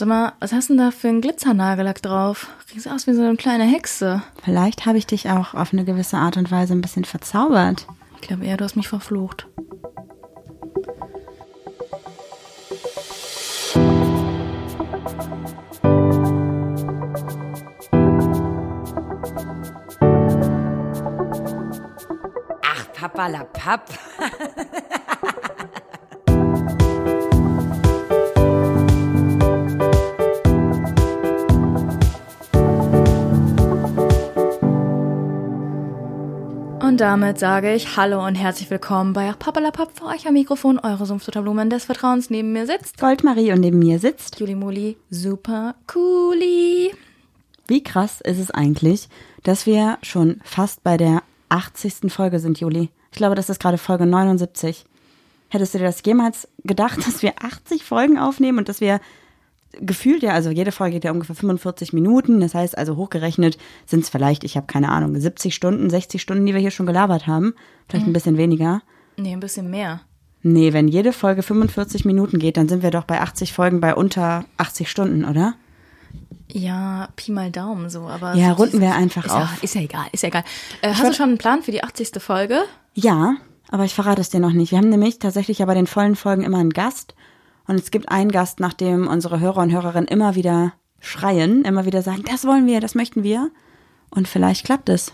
Sag mal, was hast du denn da für einen Glitzernagellack drauf? Riechst aus wie so eine kleine Hexe. Vielleicht habe ich dich auch auf eine gewisse Art und Weise ein bisschen verzaubert. Ich glaube eher, du hast mich verflucht. Ach, Papalapap. Und damit sage ich Hallo und herzlich willkommen bei Papalapap für euch am Mikrofon, eure Sumpfdotterblumen des Vertrauens. Neben mir sitzt Goldmarie und neben mir sitzt. Juli Muli, super cooli. Wie krass ist es eigentlich, dass wir schon fast bei der 80. Folge sind, Juli? Ich glaube, das ist gerade Folge 79. Hättest du dir das jemals gedacht, dass wir 80 Folgen aufnehmen und dass wir gefühlt ja, also jede Folge geht ja ungefähr 45 Minuten. Das heißt also hochgerechnet sind es vielleicht, ich habe keine Ahnung, 70 Stunden, 60 Stunden, die wir hier schon gelabert haben. Vielleicht ein bisschen weniger. Nee, ein bisschen mehr. Nee, wenn jede Folge 45 Minuten geht, dann sind wir doch bei 80 Folgen bei unter 80 Stunden, oder? Ja, Pi mal Daumen so, aber. Ja, so- runden wir einfach ist ja, auf. ist ja egal, ist ja egal. Äh, hast du schon einen Plan für die 80. Folge? Ja, aber ich verrate es dir noch nicht. Wir haben nämlich tatsächlich ja bei den vollen Folgen immer einen Gast. Und es gibt einen Gast, nach dem unsere Hörer und Hörerinnen immer wieder schreien, immer wieder sagen, das wollen wir, das möchten wir. Und vielleicht klappt es.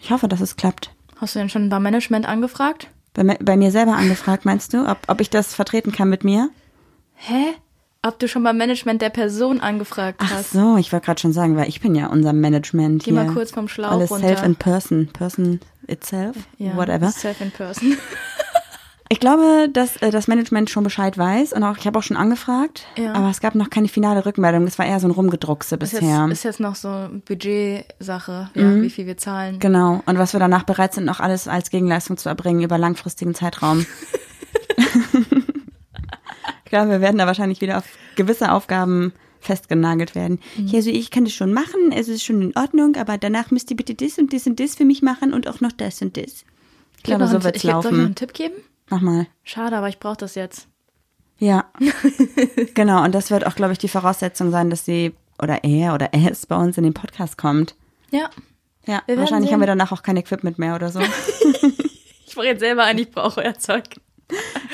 Ich hoffe, dass es klappt. Hast du denn schon beim Management angefragt? Bei, bei mir selber angefragt, meinst du, ob, ob ich das vertreten kann mit mir? Hä? Ob du schon beim Management der Person angefragt Ach hast? so, ich wollte gerade schon sagen, weil ich bin ja unser Management Geh hier. mal kurz vom Schlauch Alles runter. self in person, person itself, Ja, whatever. Self in person. Ich glaube, dass äh, das Management schon Bescheid weiß und auch ich habe auch schon angefragt, Ja. aber es gab noch keine finale Rückmeldung. Es war eher so ein Rumgedruckse Ist bisher. jetzt, ist jetzt noch so Budgetsache, ja, wie viel wir zahlen. genau. Und was wir danach bereit sind, noch alles als Gegenleistung zu erbringen über langfristigen Zeitraum. ich glaube, wir werden da wahrscheinlich wieder auf gewisse Aufgaben festgenagelt werden. Mhm. Ja, also ich kann das schon machen, es ist schon in Ordnung, aber danach müsst ihr bitte das und das und das für mich machen und auch noch das und das. Ich glaube, so einen- wird's ich, Soll ich noch laufen. einen Tipp geben? Mach mal. Schade, aber ich brauche das jetzt. Ja, genau. Und das wird auch, glaube ich, die Voraussetzung sein, dass sie oder er oder es bei uns in den Podcast kommt. Ja. Ja, wahrscheinlich sehen. haben wir danach auch kein Equipment mehr oder so. Ich brauche jetzt selber ein, ich brauche euer Zeug.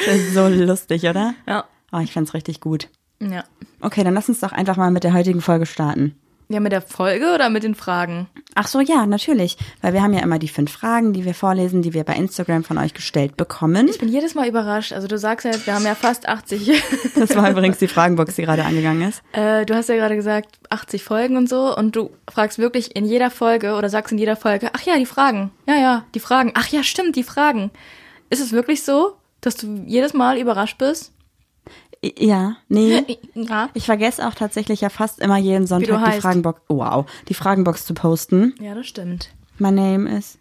Das ist so lustig, oder? Ja. Oh, ich fand's richtig gut. Ja. Okay, dann lass uns doch einfach mal mit der heutigen Folge starten. Ja, mit der Folge oder mit den Fragen? Ach so, ja, natürlich. Weil wir haben ja immer die fünf Fragen, die wir vorlesen, die wir bei Instagram von euch gestellt bekommen. Ich bin jedes Mal überrascht. Also du sagst ja wir haben ja fast 80. Das war übrigens die Fragenbox, die gerade angegangen ist. äh, du hast ja gerade gesagt, 80 Folgen und so. Und du fragst wirklich in jeder Folge oder sagst in jeder Folge, ach ja, die Fragen. Ja, ja, die Fragen. Ach ja, stimmt, die Fragen. Ist es wirklich so, dass du jedes Mal überrascht bist? Ja, nee. Ja. Ich vergesse auch tatsächlich ja fast immer jeden Sonntag die. Fragenbox, wow, die Fragenbox zu posten. Ja, das stimmt. My name is.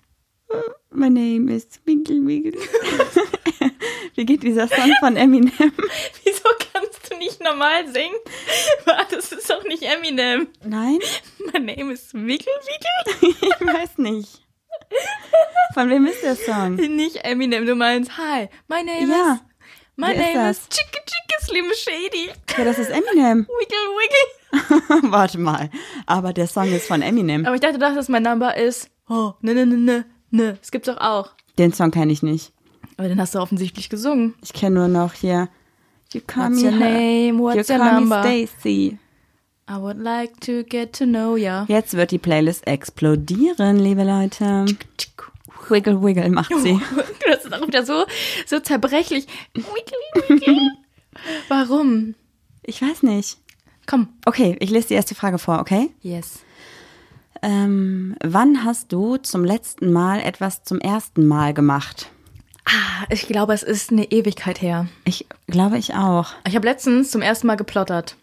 My name is Wiggle Wiggle. Wie geht dieser Song von Eminem? Wieso kannst du nicht normal singen? Das ist doch nicht Eminem. Nein? My name is Wiggle Wiggle. Ich weiß nicht. Von wem ist der Song? Nicht Eminem, du meinst, hi, my name Ja. is... My Wer ist name is Chicka Chicka Slim Shady. Ja, das ist Eminem. Wiggle Wiggle. Warte mal. Aber der Song ist von Eminem. Aber ich dachte, du dachtest, mein Number ist, oh, ne, ne, ne, ne, ne. Das gibt's doch auch. Den Song kenne ich nicht. Aber den hast du offensichtlich gesungen. Ich kenne nur noch hier. You call What's me your name? What's you your call number? me Stacy. I would like to get to know ya. Jetzt wird die Playlist explodieren, liebe Leute. Wiggle Wiggle macht sie. Das ist auch wieder so, so zerbrechlich. Wiggle Wiggle. Warum? Ich weiß nicht. Komm. Okay, ich lese die erste Frage vor, okay? Yes. Ähm, wann hast du zum letzten Mal etwas zum ersten Mal gemacht? Ah, ich glaube, es ist eine Ewigkeit her. Ich glaube ich auch. Ich habe letztens zum ersten Mal geplottert.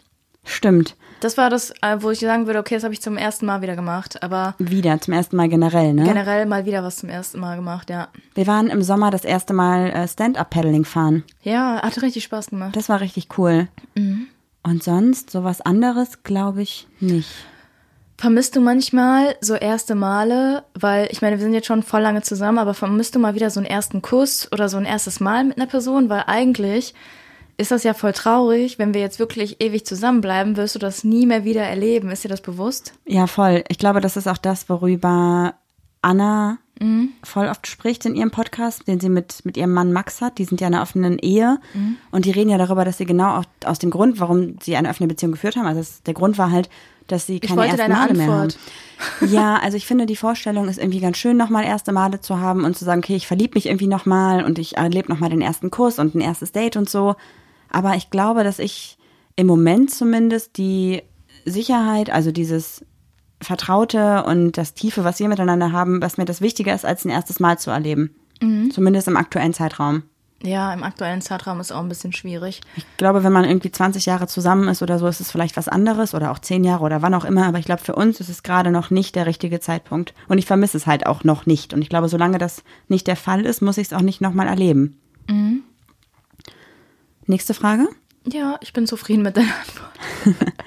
Stimmt. Das war das, äh, wo ich sagen würde, okay, das habe ich zum ersten Mal wieder gemacht. Aber Wieder, zum ersten Mal generell, ne? generell mal wieder was zum ersten Mal gemacht, ja. Wir waren im Sommer das erste Mal äh, Stand-Up-Paddling fahren. Ja, hat richtig Spaß gemacht. Das war richtig cool. Und sonst, sowas anderes, glaube ich nicht. Vermisst du manchmal so erste Male, weil ich meine, wir sind jetzt schon voll lange zusammen, aber vermisst du mal wieder so einen ersten Kuss oder so ein erstes Mal mit einer Person, weil eigentlich ist das ja voll traurig. Wenn wir jetzt wirklich ewig zusammenbleiben, wirst du das nie mehr wieder erleben. Ist dir das bewusst? Ja, voll. Ich glaube, das ist auch das, worüber Anna voll oft spricht in ihrem Podcast, den sie mit, mit ihrem Mann Max hat. Die sind ja in einer offenen Ehe und die reden ja darüber, dass sie genau auch aus dem Grund, warum sie eine offene Beziehung geführt haben, also es, der Grund war halt, dass sie keine ersten Male mehr haben. Ja, also ich finde, die Vorstellung ist irgendwie ganz schön, nochmal erste Male zu haben und zu sagen, okay, ich verliebe mich irgendwie nochmal und ich erlebe nochmal den ersten Kuss und ein erstes Date und so. Aber ich glaube, dass ich im Moment zumindest die Sicherheit, also dieses Vertraute und das Tiefe, was wir miteinander haben, was mir das wichtiger ist, als ein erstes Mal zu erleben. Zumindest im aktuellen Zeitraum. Ja, im aktuellen Zeitraum ist auch ein bisschen schwierig. Ich glaube, wenn man irgendwie 20 Jahre zusammen ist oder so, ist es vielleicht was anderes oder auch 10 Jahre oder wann auch immer. Aber ich glaube, für uns ist es gerade noch nicht der richtige Zeitpunkt. Und ich vermisse es halt auch noch nicht. Und ich glaube, solange das nicht der Fall ist, muss ich es auch nicht nochmal erleben. Nächste Frage. Ja, ich bin zufrieden mit deiner Antwort.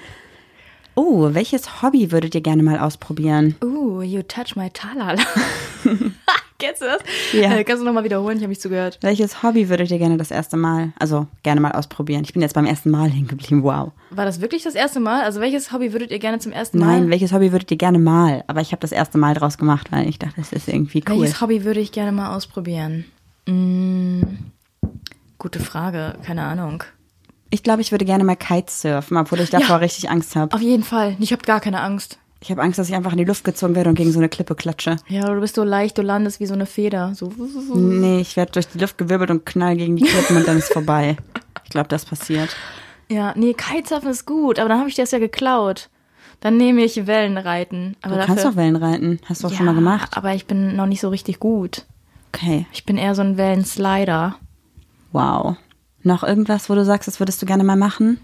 Oh, welches Hobby würdet ihr gerne mal ausprobieren? Uh, you touch my talala. Kennst du das? Ja. Äh, kannst du nochmal wiederholen? Ich habe nicht zugehört. Welches Hobby würdet ihr gerne das erste Mal, also gerne mal ausprobieren? Ich bin jetzt beim ersten Mal hängen geblieben, wow. War das wirklich das erste Mal? Also welches Hobby würdet ihr gerne zum ersten Mal? Nein, welches Hobby würdet ihr gerne mal? Aber ich habe das erste Mal draus gemacht, weil ich dachte, das ist irgendwie cool. Welches Hobby würde ich gerne mal ausprobieren? Mm, gute Frage, keine Ahnung. Ich glaube, ich würde gerne mal Kitesurfen, obwohl ich davor Ja. richtig Angst habe. Auf jeden Fall. Ich habe gar keine Angst. Ich habe Angst, dass ich einfach in die Luft gezogen werde und gegen so eine Klippe klatsche. Ja, du bist so leicht, du landest wie so eine Feder. So. Nee, ich werde durch die Luft gewirbelt und knall gegen die Klippen und dann ist vorbei. Ich glaube, das passiert. Ja, nee, Kitesurfen ist gut, aber dann habe ich dir das ja geklaut. Dann nehme ich Wellenreiten. Aber Du dafür, kannst doch Wellen reiten. Hast du doch ja, schon mal gemacht. Aber ich bin noch nicht so richtig gut. Okay, Ich bin eher so ein Wellenslider. Wow. Noch irgendwas, wo du sagst, das würdest du gerne mal machen?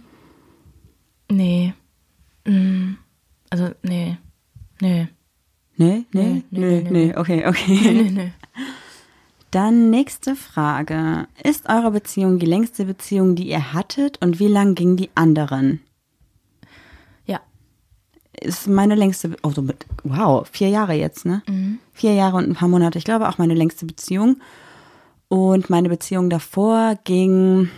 Nee. Mm. Also, nee. Nee. Nee, nee, Nee, nee, nee, nee, okay, okay. Nee, nee. Dann nächste Frage. Ist eure Beziehung die längste Beziehung, die ihr hattet und wie lang ging die anderen? Ja. Ist meine längste, Be- oh, so mit, wow, vier Jahre jetzt, ne? Vier Jahre und ein paar Monate. Ich glaube auch meine längste Beziehung. Und meine Beziehung davor ging,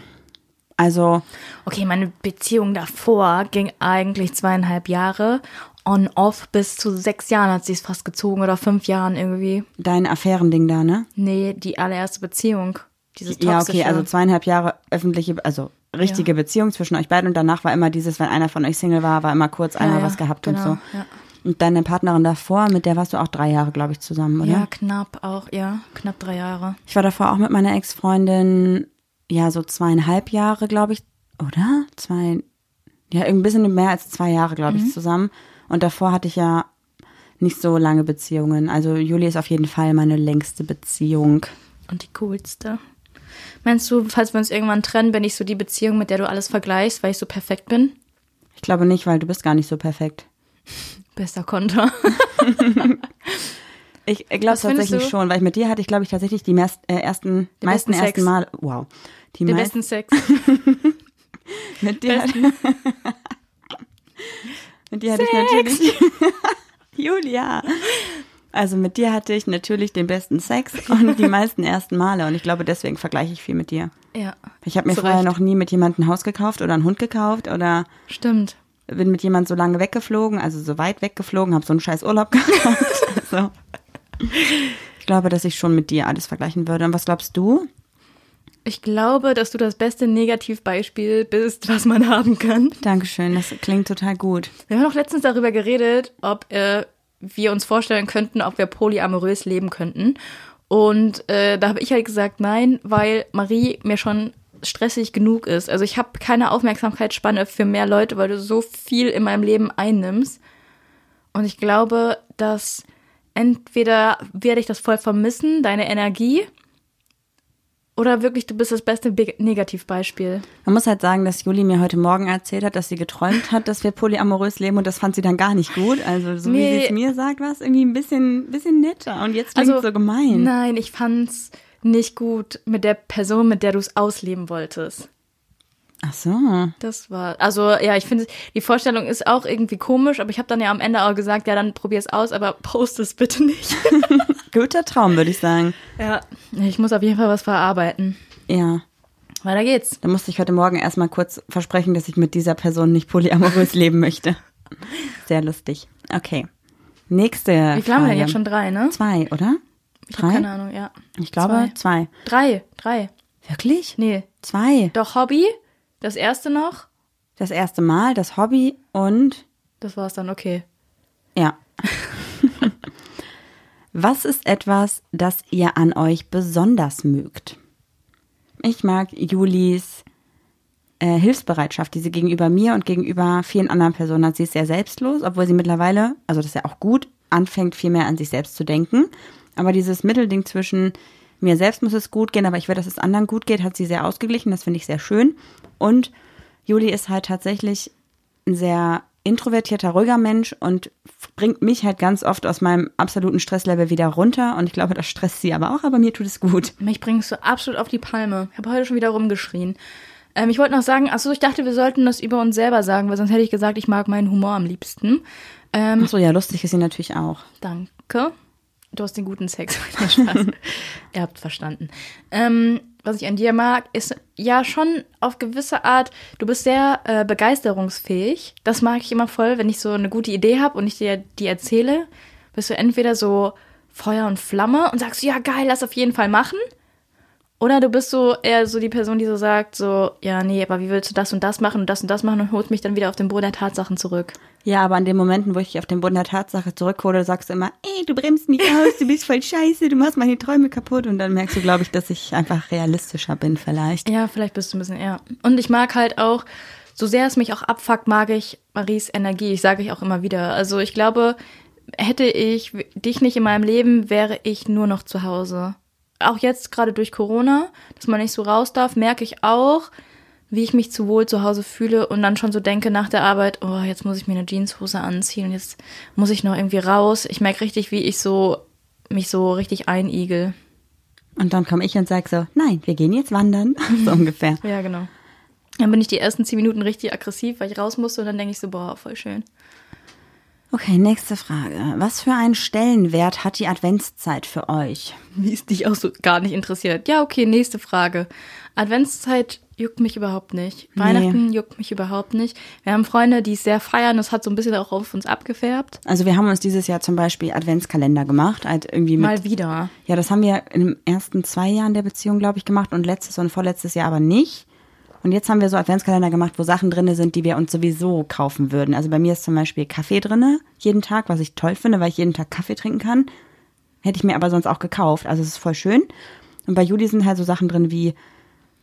also, Okay, meine Beziehung davor ging eigentlich zweieinhalb Jahre. On-off bis zu sechs Jahren hat sie es fast gezogen oder fünf Jahren irgendwie. dein Affärending da, ne? Nee, die allererste Beziehung. Dieses Ja, toxische. okay, also zweieinhalb Jahre öffentliche, also richtige Ja. Beziehung zwischen euch beiden und danach war immer dieses, wenn einer von euch Single war, war immer kurz einmal ja, was gehabt und genau, so. Ja. Und deine Partnerin davor, mit der warst du auch drei Jahre, glaube ich, zusammen, oder? ja, knapp auch, ja, knapp drei Jahre. Ich war davor auch mit meiner Ex-Freundin, ja, so zweieinhalb Jahre, glaube ich, oder? Zwei, ja, ein bisschen mehr als zwei Jahre, glaube ich, zusammen. Und davor hatte ich ja nicht so lange Beziehungen. Also Juli ist auf jeden Fall meine längste Beziehung. Und die coolste. Meinst du, falls wir uns irgendwann trennen, bin ich so die Beziehung, mit der du alles vergleichst, weil ich so perfekt bin? Ich glaube nicht, weil du bist gar nicht so perfekt. Bester Konter. Ich glaube tatsächlich du? schon, weil ich mit dir hatte ich, glaube ich, tatsächlich die meist, äh, ersten, Den meisten besten ersten Sex. Mal. Wow. Die Den besten Sex. mit dir, mit dir hatte ich natürlich. Julia. Also mit dir hatte ich natürlich den besten Sex und die meisten ersten Male. Und ich glaube, deswegen vergleiche ich viel mit dir. Ja. Ich habe mir vorher noch nie mit jemandem ein Haus gekauft oder einen Hund gekauft oder Stimmt. Bin mit jemand so lange weggeflogen, also so weit weggeflogen, habe so einen scheiß Urlaub gehabt. also, ich glaube, dass ich schon mit dir alles vergleichen würde. Und was glaubst du? Ich glaube, dass du das beste Negativbeispiel bist, was man haben kann. Dankeschön, das klingt total gut. Wir haben noch letztens darüber geredet, ob äh, wir uns vorstellen könnten, ob wir polyamorös leben könnten. Und äh, da habe ich halt gesagt, nein, weil Marie mir schon stressig genug ist. Also ich habe keine Aufmerksamkeitsspanne für mehr Leute, weil du so viel in meinem Leben einnimmst. Und ich glaube, dass entweder werde ich das voll vermissen, deine Energie, oder wirklich, du bist das beste Be Negativbeispiel. Man muss halt sagen, dass Juli mir heute Morgen erzählt hat, dass sie geträumt hat, dass wir polyamorös leben und das fand sie dann gar nicht gut. Also so wie Nee. sie es mir sagt, war es irgendwie ein bisschen, bisschen netter und jetzt klingt so gemein. Nein, ich fand's nicht gut mit der Person, mit der du es ausleben wolltest. Ach so. Das war, also ja, ich finde, die Vorstellung ist auch irgendwie komisch, aber ich habe dann ja am Ende auch gesagt, ja, dann probier es aus, aber post es bitte nicht. Guter Traum, würde ich sagen. ja, ich muss auf jeden Fall was verarbeiten. Ja. Weiter geht's. Da musste ich heute Morgen erstmal kurz versprechen, dass ich mit dieser Person nicht polyamorös leben möchte. Sehr lustig. Okay. Nächste. Wie wir denn jetzt schon drei, ne? Zwei, oder? Ich habe keine Ahnung, ja. Ich glaube zwei. Drei, drei. Wirklich? Nee, Zwei. doch Hobby, das erste noch. Das erste Mal, das Hobby und Das war's dann, okay. ja. Was ist etwas, das ihr an euch besonders mögt? Ich mag Julis äh, Hilfsbereitschaft, die sie gegenüber mir und gegenüber vielen anderen Personen hat. Sie ist sehr selbstlos, obwohl sie mittlerweile, also das ist ja auch gut, anfängt viel mehr an sich selbst zu denken. Aber dieses Mittelding zwischen mir selbst muss es gut gehen, aber ich will, dass es anderen gut geht, hat sie sehr ausgeglichen. Das finde ich sehr schön. Und Juli ist halt tatsächlich ein sehr introvertierter, ruhiger Mensch und bringt mich halt ganz oft aus meinem absoluten Stresslevel wieder runter. Und ich glaube, das stresst sie aber auch, aber mir tut es gut. Mich bringst du absolut auf die Palme. Ich habe heute schon wieder rumgeschrien. Ähm, ich wollte noch sagen, achso, ich dachte, wir sollten das über uns selber sagen, weil sonst hätte ich gesagt, ich mag meinen Humor am liebsten. Ähm, Ach so, ja, lustig ist sie natürlich auch. Danke. Du hast den guten Sex. Spaß. Ihr habt verstanden. Ähm, was ich an dir mag, ist ja schon auf gewisse Art, du bist sehr äh, begeisterungsfähig. Das mag ich immer voll, wenn ich so eine gute Idee habe und ich dir die erzähle, bist du entweder so Feuer und Flamme und sagst, ja geil, lass auf jeden Fall machen. Oder du bist so eher so die Person, die so sagt, so, ja, nee, aber wie willst du das und das machen und das und das machen und holst mich dann wieder auf den Boden der Tatsachen zurück. Ja, aber an den Momenten, wo ich dich auf den Boden der Tatsache zurückhole, sagst du immer, ey, du bremst mich aus, du bist voll scheiße, du machst meine Träume kaputt. Und dann merkst du, glaube ich, dass ich einfach realistischer bin vielleicht. Ja, vielleicht bist du ein bisschen eher. Und ich mag halt auch, so sehr es mich auch abfuckt, mag ich Maries Energie. Ich sage ich auch immer wieder. Also ich glaube, hätte ich dich nicht in meinem Leben, wäre ich nur noch zu Hause. Auch jetzt gerade durch Corona, dass man nicht so raus darf, merke ich auch, wie ich mich zu wohl zu Hause fühle und dann schon so denke nach der Arbeit, oh, jetzt muss ich mir eine Jeanshose anziehen und jetzt muss ich noch irgendwie raus. Ich merke richtig, wie ich so mich so richtig einigel. Und dann komme ich und sag so, nein, wir gehen jetzt wandern. So ungefähr. Ja, genau. Dann bin ich die ersten zehn Minuten richtig aggressiv, weil ich raus musste und dann denke ich so, boah, voll schön. Okay, nächste Frage. Was für einen Stellenwert hat die Adventszeit für euch? Wie es dich auch so gar nicht interessiert. Ja, okay, nächste Frage. Adventszeit juckt mich überhaupt nicht. Nee. Weihnachten juckt mich überhaupt nicht. Wir haben Freunde, die es sehr feiern. Das hat so ein bisschen auch auf uns abgefärbt. Also wir haben uns dieses Jahr zum Beispiel Adventskalender gemacht, halt irgendwie mit Mal wieder. Ja, das haben wir in den ersten zwei Jahren der Beziehung, glaube ich, gemacht und letztes und vorletztes Jahr aber nicht. Und jetzt haben wir so Adventskalender gemacht, wo Sachen drinne sind, die wir uns sowieso kaufen würden. Also bei mir ist zum Beispiel Kaffee drinne jeden Tag, was ich toll finde, weil ich jeden Tag Kaffee trinken kann. Hätte ich mir aber sonst auch gekauft. Also es ist voll schön. Und bei Juli sind halt so Sachen drin wie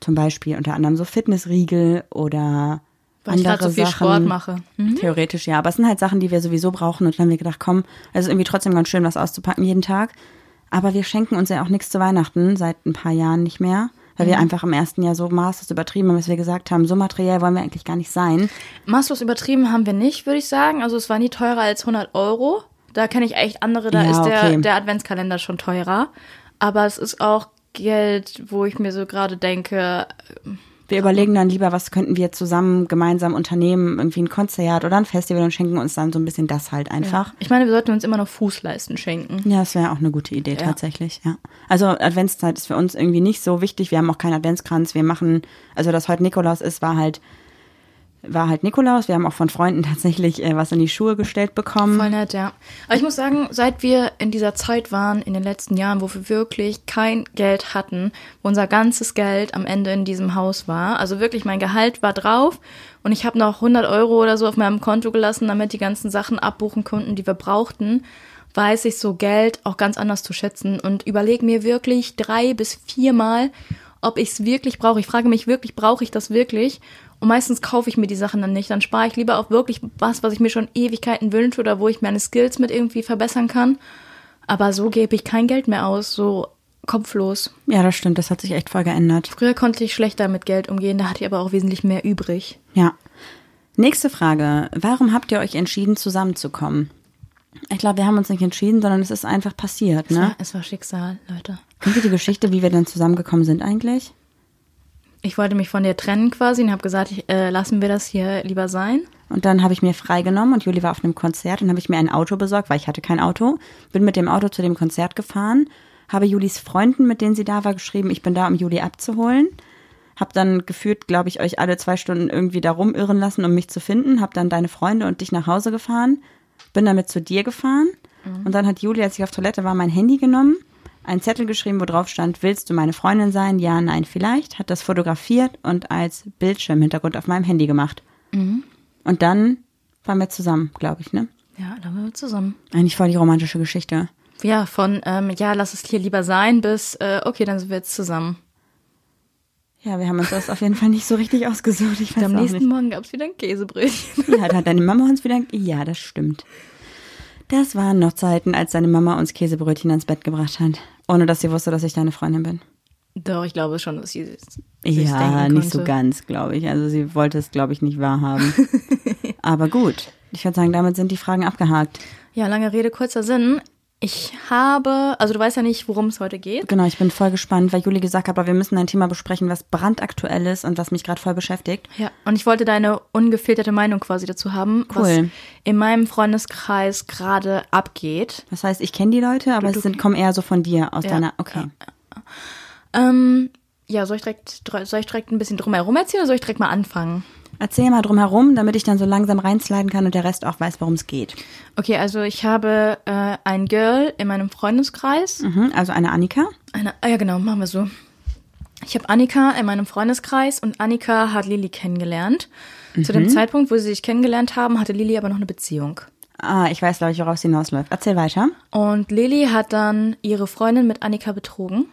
zum Beispiel unter anderem so Fitnessriegel oder Weil ich andere gerade so viel Sachen. Sport mache. Mhm. Theoretisch ja, aber es sind halt Sachen, die wir sowieso brauchen und dann haben wir gedacht, komm, es ist irgendwie trotzdem ganz schön, was auszupacken jeden Tag. Aber wir schenken uns ja auch nichts zu Weihnachten seit ein paar Jahren nicht mehr, weil wir einfach im ersten Jahr so maßlos übertrieben haben, dass wir gesagt haben, so materiell wollen wir eigentlich gar nicht sein. Maßlos übertrieben haben wir nicht, würde ich sagen. Also es war nie teurer als 100 Euro. Da kenne ich echt andere, da Ja, ist der, okay. der Adventskalender schon teurer. Aber es ist auch Geld, wo ich mir so gerade denke, Wir überlegen dann lieber, was könnten wir zusammen gemeinsam unternehmen, irgendwie ein Konzert oder ein Festival und schenken uns dann so ein bisschen das halt einfach. ich meine, wir sollten uns immer noch Fußleisten schenken. Ja, das wäre auch eine gute Idee tatsächlich, ja. Also Adventszeit ist für uns irgendwie nicht so wichtig. Wir haben auch keinen Adventskranz. Wir machen, also dass heute Nikolaus ist, war halt war halt Nikolaus. Wir haben auch von Freunden tatsächlich äh, was in die Schuhe gestellt bekommen. Voll nett, ja. Aber ich muss sagen, seit wir in dieser Zeit waren, in den letzten Jahren, wo wir wirklich kein Geld hatten, wo unser ganzes Geld am Ende in diesem Haus war, also wirklich mein Gehalt war drauf und ich habe noch 100 Euro oder so auf meinem Konto gelassen, damit die ganzen Sachen abbuchen konnten, die wir brauchten, weiß ich so Geld auch ganz anders zu schätzen und überlege mir wirklich drei bis viermal, ob ich es wirklich brauche. Ich frage mich wirklich, brauche ich das wirklich? Und meistens kaufe ich mir die Sachen dann nicht. Dann spare ich lieber auf wirklich was, was ich mir schon Ewigkeiten wünsche oder wo ich meine Skills mit irgendwie verbessern kann. Aber so gebe ich kein Geld mehr aus, so kopflos. Ja, das stimmt. Das hat sich echt voll geändert. Früher konnte ich schlechter mit Geld umgehen, da hatte ich aber auch wesentlich mehr übrig. Ja. Nächste Frage. Warum habt ihr euch entschieden, zusammenzukommen? Ich glaube, wir haben uns nicht entschieden, sondern es ist einfach passiert, Es, ne? war, es war Schicksal, Leute. Kennt ihr die Geschichte, wie wir dann zusammengekommen sind eigentlich? Ich wollte mich von dir trennen quasi und habe gesagt, ich, äh, lassen wir das hier lieber sein. Und dann habe ich mir freigenommen und Juli war auf einem Konzert und habe ich mir ein Auto besorgt, weil ich hatte kein Auto. Bin mit dem Auto zu dem Konzert gefahren, habe Julis Freunden, mit denen sie da war, geschrieben, ich bin da, um Juli abzuholen. Hab dann gefühlt, glaube ich, euch alle zwei Stunden irgendwie da rumirren lassen, um mich zu finden. Hab dann deine Freunde und dich nach Hause gefahren. Bin damit zu dir gefahren. Und dann hat Julia, als ich auf Toilette war, mein Handy genommen, einen Zettel geschrieben, wo drauf stand, willst du meine Freundin sein? Ja, nein, vielleicht. Hat das fotografiert und als Bildschirmhintergrund auf meinem Handy gemacht. Und dann waren wir zusammen, glaube ich, ne? Ja, dann waren wir zusammen. Eigentlich voll die romantische Geschichte. Ja, von, ähm, ja, lass es hier lieber sein, bis, äh, okay, dann sind wir jetzt zusammen. Ja, wir haben uns das auf jeden Fall nicht so richtig ausgesucht. Ich weiß Am nächsten nicht. Morgen gab's wieder ein Käsebrötchen. Ja, da hat deine Mama uns wieder. Ja, das stimmt. Das waren noch Zeiten, als deine Mama uns Käsebrötchen ans Bett gebracht hat. Ohne dass sie wusste, dass ich deine Freundin bin. Doch, ich glaube schon, dass sie es ja, nicht so ganz, glaube ich. Also sie wollte es, glaube ich, nicht wahrhaben. Aber gut. Ich würde sagen, damit sind die Fragen abgehakt. Ja, lange Rede, kurzer Sinn. Ich habe, also du weißt ja nicht, worum es heute geht. Genau, ich bin voll gespannt, weil Juli gesagt hat, aber wir müssen ein Thema besprechen, was brandaktuell ist und was mich gerade voll beschäftigt. Ja, und ich wollte deine ungefilterte Meinung quasi dazu haben, was Cool. in meinem Freundeskreis gerade abgeht. Das heißt, ich kenne die Leute, aber Du- es sind, kommen eher so von dir, aus Ja, deiner. Okay. Ähm, ja, soll ich direkt, soll ich direkt ein bisschen drumherum erzählen oder soll ich direkt mal anfangen? Erzähl mal drum herum, damit ich dann so langsam reinsliden kann und der Rest auch weiß, worum es geht. Okay, also ich habe äh, ein Girl in meinem Freundeskreis. Mhm, also eine Annika. Eine, ah ja, genau, machen wir so. Ich habe Annika in meinem Freundeskreis und Annika hat Lili kennengelernt. Zu dem Zeitpunkt, wo sie sich kennengelernt haben, hatte Lili aber noch eine Beziehung. Ah, ich weiß, glaube ich, worauf es hinausläuft. Erzähl weiter. Und Lili hat dann ihre Freundin mit Annika betrogen.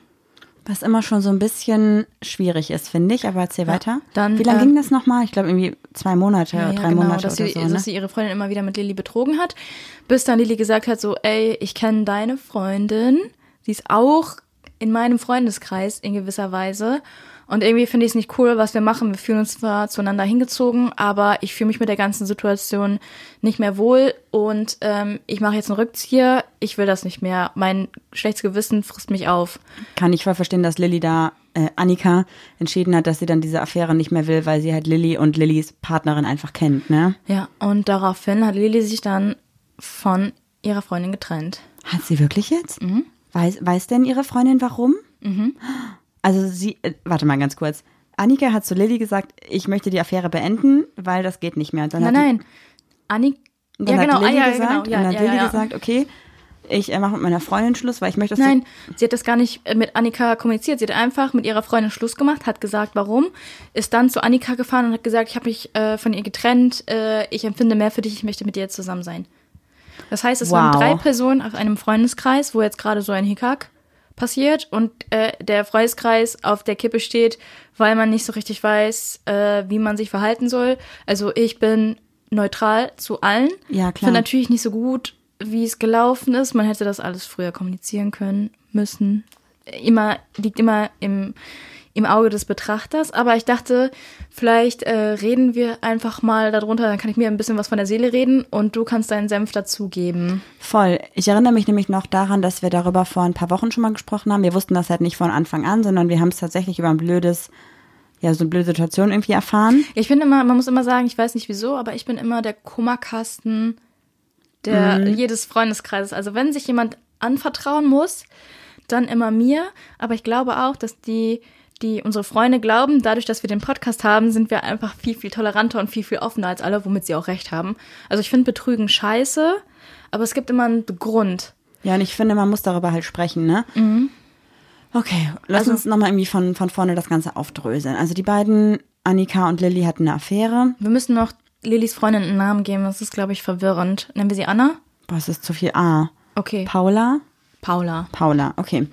Was immer schon so ein bisschen schwierig ist, finde ich, aber erzähl weiter. dann, Wie lange ähm, ging das nochmal? Ich glaube irgendwie zwei Monate, Ja, oder ja, drei genau, Monate dass oder sie, so. dass Ne? sie ihre Freundin immer wieder mit Lilly betrogen hat, bis dann Lilly gesagt hat, so, ey, ich kenne deine Freundin, sie ist auch in meinem Freundeskreis in gewisser Weise und irgendwie finde ich es nicht cool, was wir machen. Wir fühlen uns zwar zueinander hingezogen, aber ich fühle mich mit der ganzen Situation nicht mehr wohl und ähm, ich mache jetzt einen Rückzieher. Ich will das nicht mehr. Mein schlechtes Gewissen frisst mich auf. Kann ich voll verstehen, dass Lilly da, äh, Annika, entschieden hat, dass sie dann diese Affäre nicht mehr will, weil sie halt Lilly und Lillys Partnerin einfach kennt, ne? Ja, und daraufhin hat Lilly sich dann von ihrer Freundin getrennt. Hat sie wirklich jetzt? Mhm. Weiß, weiß denn ihre Freundin warum? Also sie, äh, warte mal ganz kurz. Annika hat zu Lilly gesagt, ich möchte die Affäre beenden, weil das geht nicht mehr. Und dann Nein, nein. Annik. Und dann ja, genau, hat Lilly ah, ja, gesagt, genau. und Ja, dann hat ja, Lilly ja, gesagt, okay, ich äh, mache mit meiner Freundin Schluss, weil ich möchte, dass Nein, sie hat das gar nicht äh, mit Annika kommuniziert. Sie hat einfach mit ihrer Freundin Schluss gemacht, hat gesagt, warum, ist dann zu Annika gefahren und hat gesagt, ich habe mich äh, von ihr getrennt, äh, ich empfinde mehr für dich, ich möchte mit dir jetzt zusammen sein. Das heißt, es waren Wow. drei Personen auf einem Freundeskreis, wo jetzt gerade so ein Hickhack passiert und äh, der Freundeskreis auf der Kippe steht, weil man nicht so richtig weiß, äh, wie man sich verhalten soll. Also ich bin neutral zu allen. Ja, klar. Finde natürlich nicht so gut, wie es gelaufen ist. Man hätte das alles früher kommunizieren können müssen. Immer liegt immer im im Auge des Betrachters. Aber ich dachte, vielleicht äh, reden wir einfach mal darunter. Dann kann ich mir ein bisschen was von der Seele reden und du kannst deinen Senf dazugeben. Voll. Ich erinnere mich nämlich noch daran, dass wir darüber vor ein paar Wochen schon mal gesprochen haben. Wir wussten das halt nicht von Anfang an, sondern wir haben es tatsächlich über ein blödes, ja, so eine blöde Situation irgendwie erfahren. Ich finde immer, man muss immer sagen, ich weiß nicht wieso, aber ich bin immer der Kummerkasten der Mhm. jedes Freundeskreises. Also wenn sich jemand anvertrauen muss, dann immer mir. Aber ich glaube auch, dass die, die unsere Freunde glauben, dadurch, dass wir den Podcast haben, sind wir einfach viel, viel toleranter und viel, viel offener als alle, womit sie auch recht haben. Also ich finde Betrügen scheiße, aber es gibt immer einen Grund. Ja, und ich finde, man muss darüber halt sprechen, ne? Okay, lass Also- uns nochmal irgendwie von, von vorne das Ganze aufdröseln. Also die beiden, Annika und Lilly, hatten eine Affäre. Wir müssen noch Lillys Freundin einen Namen geben, das ist, glaube ich, verwirrend. Nennen wir sie Anna? Boah, es ist zu viel A. Okay. Paula? Paula. Paula, okay.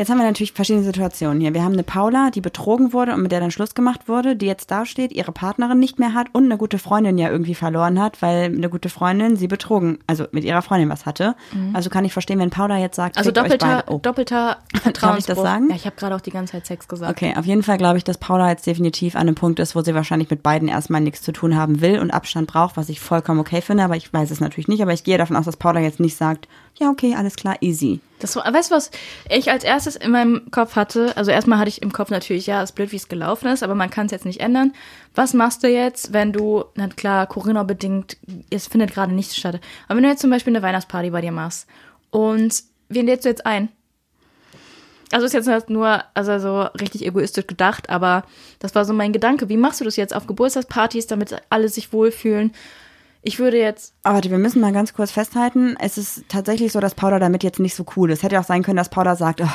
Jetzt haben wir natürlich verschiedene Situationen hier. Wir haben eine Paula, die betrogen wurde und mit der dann Schluss gemacht wurde, die jetzt dasteht, ihre Partnerin nicht mehr hat und eine gute Freundin ja irgendwie verloren hat, weil eine gute Freundin sie betrogen, also mit ihrer Freundin was hatte. Also kann ich verstehen, wenn Paula jetzt sagt, Also doppelter. Oh. doppelter Vertrauensbruch. ich das sagen? Ja, ich habe gerade auch die ganze Zeit Sex gesagt. Okay, auf jeden Fall glaube ich, dass Paula jetzt definitiv an einem Punkt ist, wo sie wahrscheinlich mit beiden erstmal nichts zu tun haben will und Abstand braucht, was ich vollkommen okay finde, aber ich weiß es natürlich nicht. Aber ich gehe davon aus, dass Paula jetzt nicht sagt, ja, okay, alles klar, easy. Das war, weißt du, was ich als erstes in meinem Kopf hatte? Also erstmal hatte ich im Kopf natürlich, ja, ist blöd, wie es gelaufen ist, aber man kann es jetzt nicht ändern. Was machst du jetzt, wenn du, na klar, Corona-bedingt, es findet gerade nichts statt. Aber wenn du jetzt zum Beispiel eine Weihnachtsparty bei dir machst und wen lädst du jetzt ein? Also ist jetzt nur, also so richtig egoistisch gedacht, aber das war so mein Gedanke. Wie machst du das jetzt auf Geburtstagspartys, damit alle sich wohlfühlen? Ich würde jetzt. Aber warte, wir müssen mal ganz kurz festhalten. Es ist tatsächlich so, dass Paula damit jetzt nicht so cool ist. Hätte auch sein können, dass Paula sagt, oh,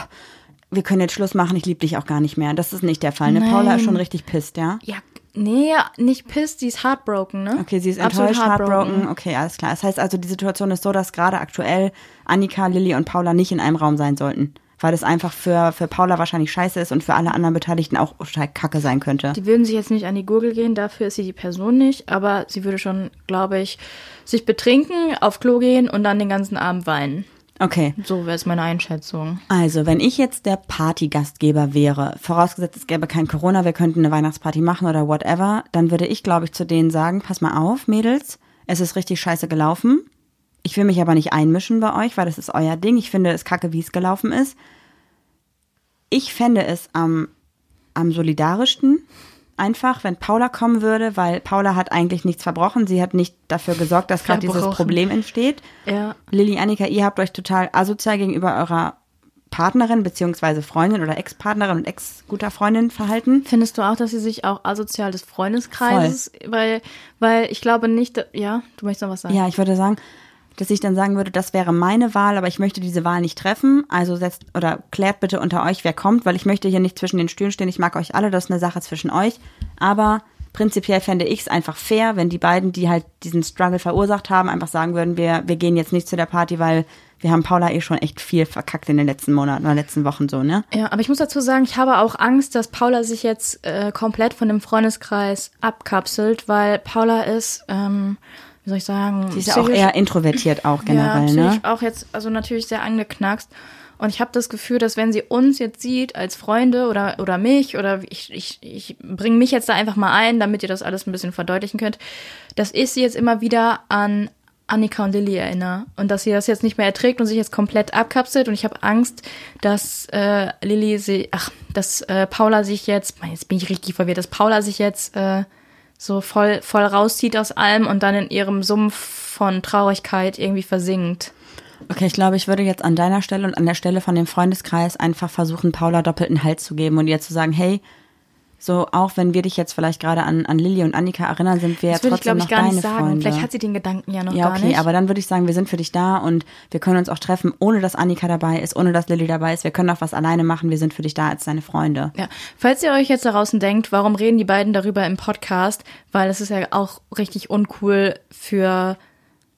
wir können jetzt Schluss machen, ich liebe dich auch gar nicht mehr. Das ist nicht der Fall. Ne? Nein. Paula ist schon richtig pisst, ja? Ja, nee, nicht pissed, sie ist heartbroken, ne? Okay, sie ist Absolut enttäuscht, heartbroken. Okay, alles klar. Das heißt also, die Situation ist so, dass gerade aktuell Annika, Lilly und Paula nicht in einem Raum sein sollten. Weil das einfach für, für Paula wahrscheinlich scheiße ist und für alle anderen Beteiligten auch total kacke sein könnte. Die würden sich jetzt nicht an die Gurgel gehen, dafür ist sie die Person nicht, aber sie würde schon, glaube ich, sich betrinken, auf Klo gehen und dann den ganzen Abend weinen. Okay. So wäre es meine Einschätzung. Also, wenn ich jetzt der Partygastgeber wäre, vorausgesetzt es gäbe kein Corona, wir könnten eine Weihnachtsparty machen oder whatever, dann würde ich, glaube ich, zu denen sagen, pass mal auf, Mädels, es ist richtig scheiße gelaufen. Ich will mich aber nicht einmischen bei euch, weil das ist euer Ding. Ich finde es kacke, wie es gelaufen ist. Ich fände es am, am solidarischsten, einfach, wenn Paula kommen würde, weil Paula hat eigentlich nichts verbrochen. Sie hat nicht dafür gesorgt, dass gerade dieses. Problem entsteht. Ja. Lilly, Annika, ihr habt euch total asozial gegenüber eurer Partnerin beziehungsweise Freundin oder Ex-Partnerin und Ex-guter Freundin verhalten. Findest du auch, dass sie sich auch asozial des Freundeskreises, weil, weil ich glaube nicht, ja, du möchtest noch was sagen. Ja, ich würde sagen, dass ich dann sagen würde, das wäre meine Wahl, aber ich möchte diese Wahl nicht treffen. Also setzt oder klärt bitte unter euch, wer kommt, weil ich möchte hier nicht zwischen den Stühlen stehen. Ich mag euch alle, das ist eine Sache zwischen euch. Aber prinzipiell fände ich es einfach fair, wenn die beiden, die halt diesen Struggle verursacht haben, einfach sagen würden, wir, wir gehen jetzt nicht zu der Party, weil wir haben Paula eh schon echt viel verkackt in den letzten Monaten oder letzten Wochen so, ne? Ja, aber ich muss dazu sagen, ich habe auch Angst, dass Paula sich jetzt äh, komplett von dem Freundeskreis abkapselt, weil Paula ist, ähm, wie soll ich sagen, Sie ist ja auch eher introvertiert auch ja, generell, psychisch ne? auch jetzt, also natürlich sehr angeknackst. Und ich habe das Gefühl, dass wenn sie uns jetzt sieht als Freunde oder, oder mich oder ich, ich, ich bringe mich jetzt da einfach mal ein, damit ihr das alles ein bisschen verdeutlichen könnt, dass ich sie jetzt immer wieder an Annika und Lilly erinnere und dass sie das jetzt nicht mehr erträgt und sich jetzt komplett abkapselt und ich habe Angst, dass äh, Lilly sie, ach, dass äh, Paula sich jetzt, jetzt bin ich richtig verwirrt, dass Paula sich jetzt äh, so voll, voll rauszieht aus allem und dann in ihrem Sumpf von Traurigkeit irgendwie versinkt. Okay, ich glaube, ich würde jetzt an deiner Stelle und an der Stelle von dem Freundeskreis einfach versuchen, Paula doppelten Halt zu geben und ihr zu sagen, hey, so auch wenn wir dich jetzt vielleicht gerade an, an Lilly und Annika erinnern, sind wir Das ja würde ich, trotzdem glaube noch ich, gar deine nicht sagen. Freunde. Vielleicht hat sie den Gedanken ja noch ja, gar okay, nicht. aber dann würde ich sagen, wir sind für dich da und wir können uns auch treffen, ohne dass Annika dabei ist, ohne dass Lilly dabei ist. Wir können auch was alleine machen, wir sind für dich da als deine Freunde. ja. Falls ihr euch jetzt da draußen denkt, warum reden die beiden darüber im Podcast? Weil es ist ja auch richtig uncool für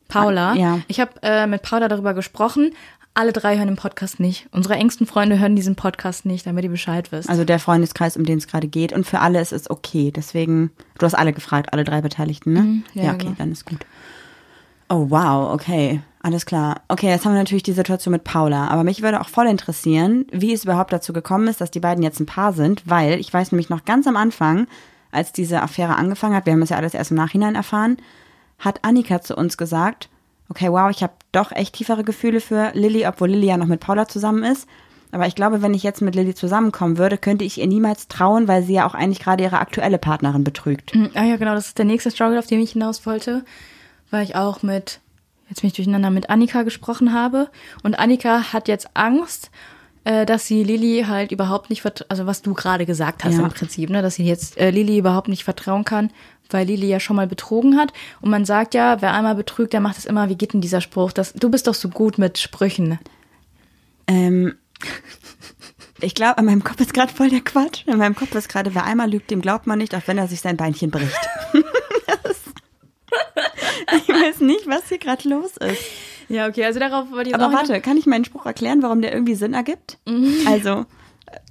Paula. Ja. Ich habe äh, mit Paula darüber gesprochen. Alle drei hören den Podcast nicht. Unsere engsten Freunde hören diesen Podcast nicht, damit ihr Bescheid wisst. Also der Freundeskreis, um den es gerade geht. Und für alle ist es okay. Deswegen, du hast alle gefragt, alle drei Beteiligten, ne? Mhm, ja, ja, okay, genau. dann ist gut. Oh, wow, okay. Alles klar. Okay, jetzt haben wir natürlich die Situation mit Paula. Aber mich würde auch voll interessieren, wie es überhaupt dazu gekommen ist, dass die beiden jetzt ein Paar sind, weil ich weiß nämlich noch ganz am Anfang, als diese Affäre angefangen hat, wir haben es ja alles erst im Nachhinein erfahren, hat Annika zu uns gesagt, okay, wow, ich habe doch echt tiefere Gefühle für Lilly, obwohl Lilly ja noch mit Paula zusammen ist. Aber ich glaube, wenn ich jetzt mit Lilly zusammenkommen würde, könnte ich ihr niemals trauen, weil sie ja auch eigentlich gerade ihre aktuelle Partnerin betrügt. Mm, Ah ja, genau, das ist der nächste Struggle, auf den ich hinaus wollte, weil ich auch mit, jetzt bin ich durcheinander, mit Annika gesprochen habe. Und Annika hat jetzt Angst, äh, dass sie Lilly halt überhaupt nicht also was du gerade gesagt hast Ja. im Prinzip, ne, dass sie jetzt äh, Lilly überhaupt nicht vertrauen kann, weil Lilly ja schon mal betrogen hat. Und man sagt ja, wer einmal betrügt, der macht es immer. Wie geht denn dieser Spruch? Das, du bist doch so gut mit Sprüchen. Ähm, ich glaube, in meinem Kopf ist gerade voll der Quatsch. In meinem Kopf ist gerade, wer einmal lügt, dem glaubt man nicht, auch wenn er sich sein Beinchen bricht. Ich weiß nicht, was hier gerade los ist. Ja, okay, also darauf wollte ich Aber warte, kann ich meinen Spruch erklären, warum der irgendwie Sinn ergibt? Also, der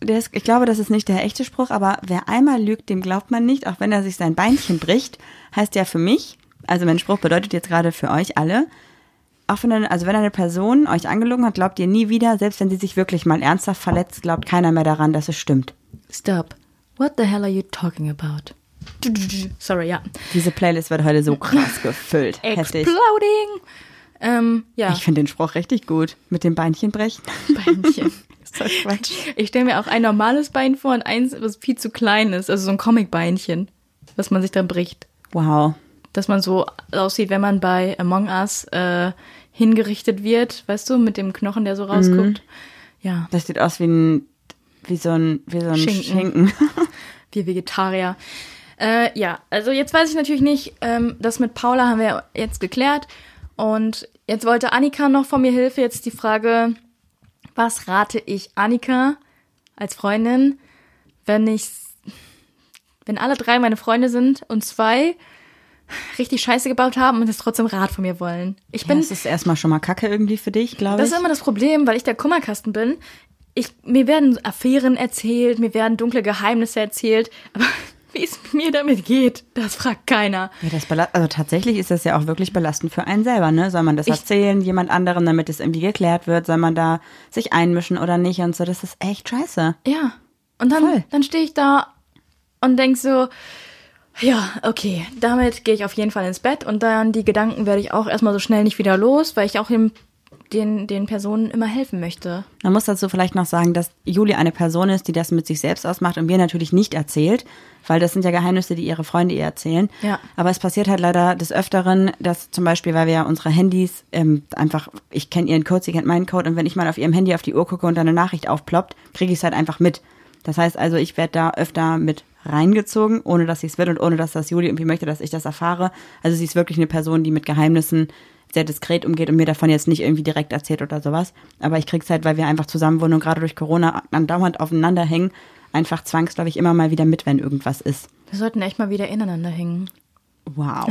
ist, ich glaube, das ist nicht der echte Spruch, aber wer einmal lügt, dem glaubt man nicht, auch wenn er sich sein Beinchen bricht, heißt ja für mich, also mein Spruch bedeutet jetzt gerade für euch alle, auch wenn eine, also wenn eine Person euch angelogen hat, glaubt ihr nie wieder, selbst wenn sie sich wirklich mal ernsthaft verletzt, glaubt keiner mehr daran, dass es stimmt. Stop. What the hell are you talking about? Sorry, ja. Diese Playlist wird heute so krass gefüllt. Heftig. Exploding. Ähm, ja. Ich finde den Spruch richtig gut. Mit dem Beinchen brechen. Beinchen. ist doch Quatsch. Ich stelle mir auch ein normales Bein vor und eins, was viel zu klein ist. Also so ein Comic-Beinchen, was man sich dann bricht. Wow. Dass man so aussieht, wenn man bei Among Us äh, hingerichtet wird, weißt du, mit dem Knochen, der so rausguckt. Ja. Das sieht aus wie ein wie so ein, wie so ein Schinken. Schinken. Wir Vegetarier. Äh, ja, also jetzt weiß ich natürlich nicht, ähm, das mit Paula haben wir jetzt geklärt. Und jetzt wollte Annika noch von mir Hilfe. Jetzt die Frage, was rate ich Annika als Freundin, wenn ich, wenn alle drei meine Freunde sind und zwei richtig Scheiße gebaut haben und es trotzdem Rat von mir wollen. Ich Ja, bin, das ist erstmal schon mal Kacke irgendwie für dich, glaube das ich. ist immer das Problem, weil ich der Kummerkasten bin. Ich, mir werden Affären erzählt, mir werden dunkle Geheimnisse erzählt, aber wie es mir damit geht, das fragt keiner. Ja, das also tatsächlich ist das ja auch wirklich belastend für einen selber, ne? Soll man das Ich- erzählen, jemand anderem, damit es irgendwie geklärt wird? Soll man da sich einmischen oder nicht und so? Das ist echt scheiße. Ja. Und dann, Voll. dann stehe ich da und denk so, ja, okay, damit gehe ich auf jeden Fall ins Bett und dann die Gedanken werde ich auch erstmal so schnell nicht wieder los, weil ich auch dem, den, den Personen immer helfen möchte. Man muss dazu vielleicht noch sagen, dass Juli eine Person ist, die das mit sich selbst ausmacht und mir natürlich nicht erzählt, weil das sind ja Geheimnisse, die ihre Freunde ihr erzählen. Ja. Aber es passiert halt leider des Öfteren, dass zum Beispiel, weil wir ja unsere Handys ähm, einfach, ich kenne ihren Code, sie kennt meinen Code und wenn ich mal auf ihrem Handy auf die Uhr gucke und da eine Nachricht aufploppt, kriege ich es halt einfach mit. Das heißt also, ich werde da öfter mit reingezogen, ohne dass sie es will und ohne dass das Juli irgendwie möchte, dass ich das erfahre. Also sie ist wirklich eine Person, die mit Geheimnissen sehr diskret umgeht und mir davon jetzt nicht irgendwie direkt erzählt oder sowas. Aber ich krieg's halt, weil wir einfach zusammen wohnen und gerade durch Corona andauernd aufeinander hängen, einfach zwangsläufig immer mal wieder mit, wenn irgendwas ist. Wir sollten echt mal wieder ineinander hängen. Wow.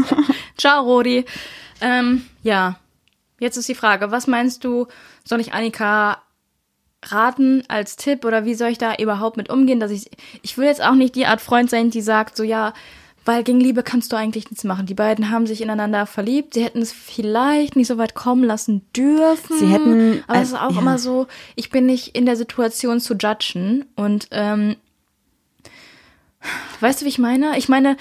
Ciao, Rodi. Ähm, ja, jetzt ist die Frage, was meinst du, soll ich Annika raten als Tipp oder wie soll ich da überhaupt mit umgehen, dass ich, ich will jetzt auch nicht die Art Freund sein, die sagt so, ja, weil gegen Liebe kannst du eigentlich nichts machen. Die beiden haben sich ineinander verliebt. Sie hätten es vielleicht nicht so weit kommen lassen dürfen. Sie hätten, Aber es ist auch ja. immer so, ich bin nicht in der Situation zu judgen. Und ähm, Weißt du, wie ich meine? Ich meine,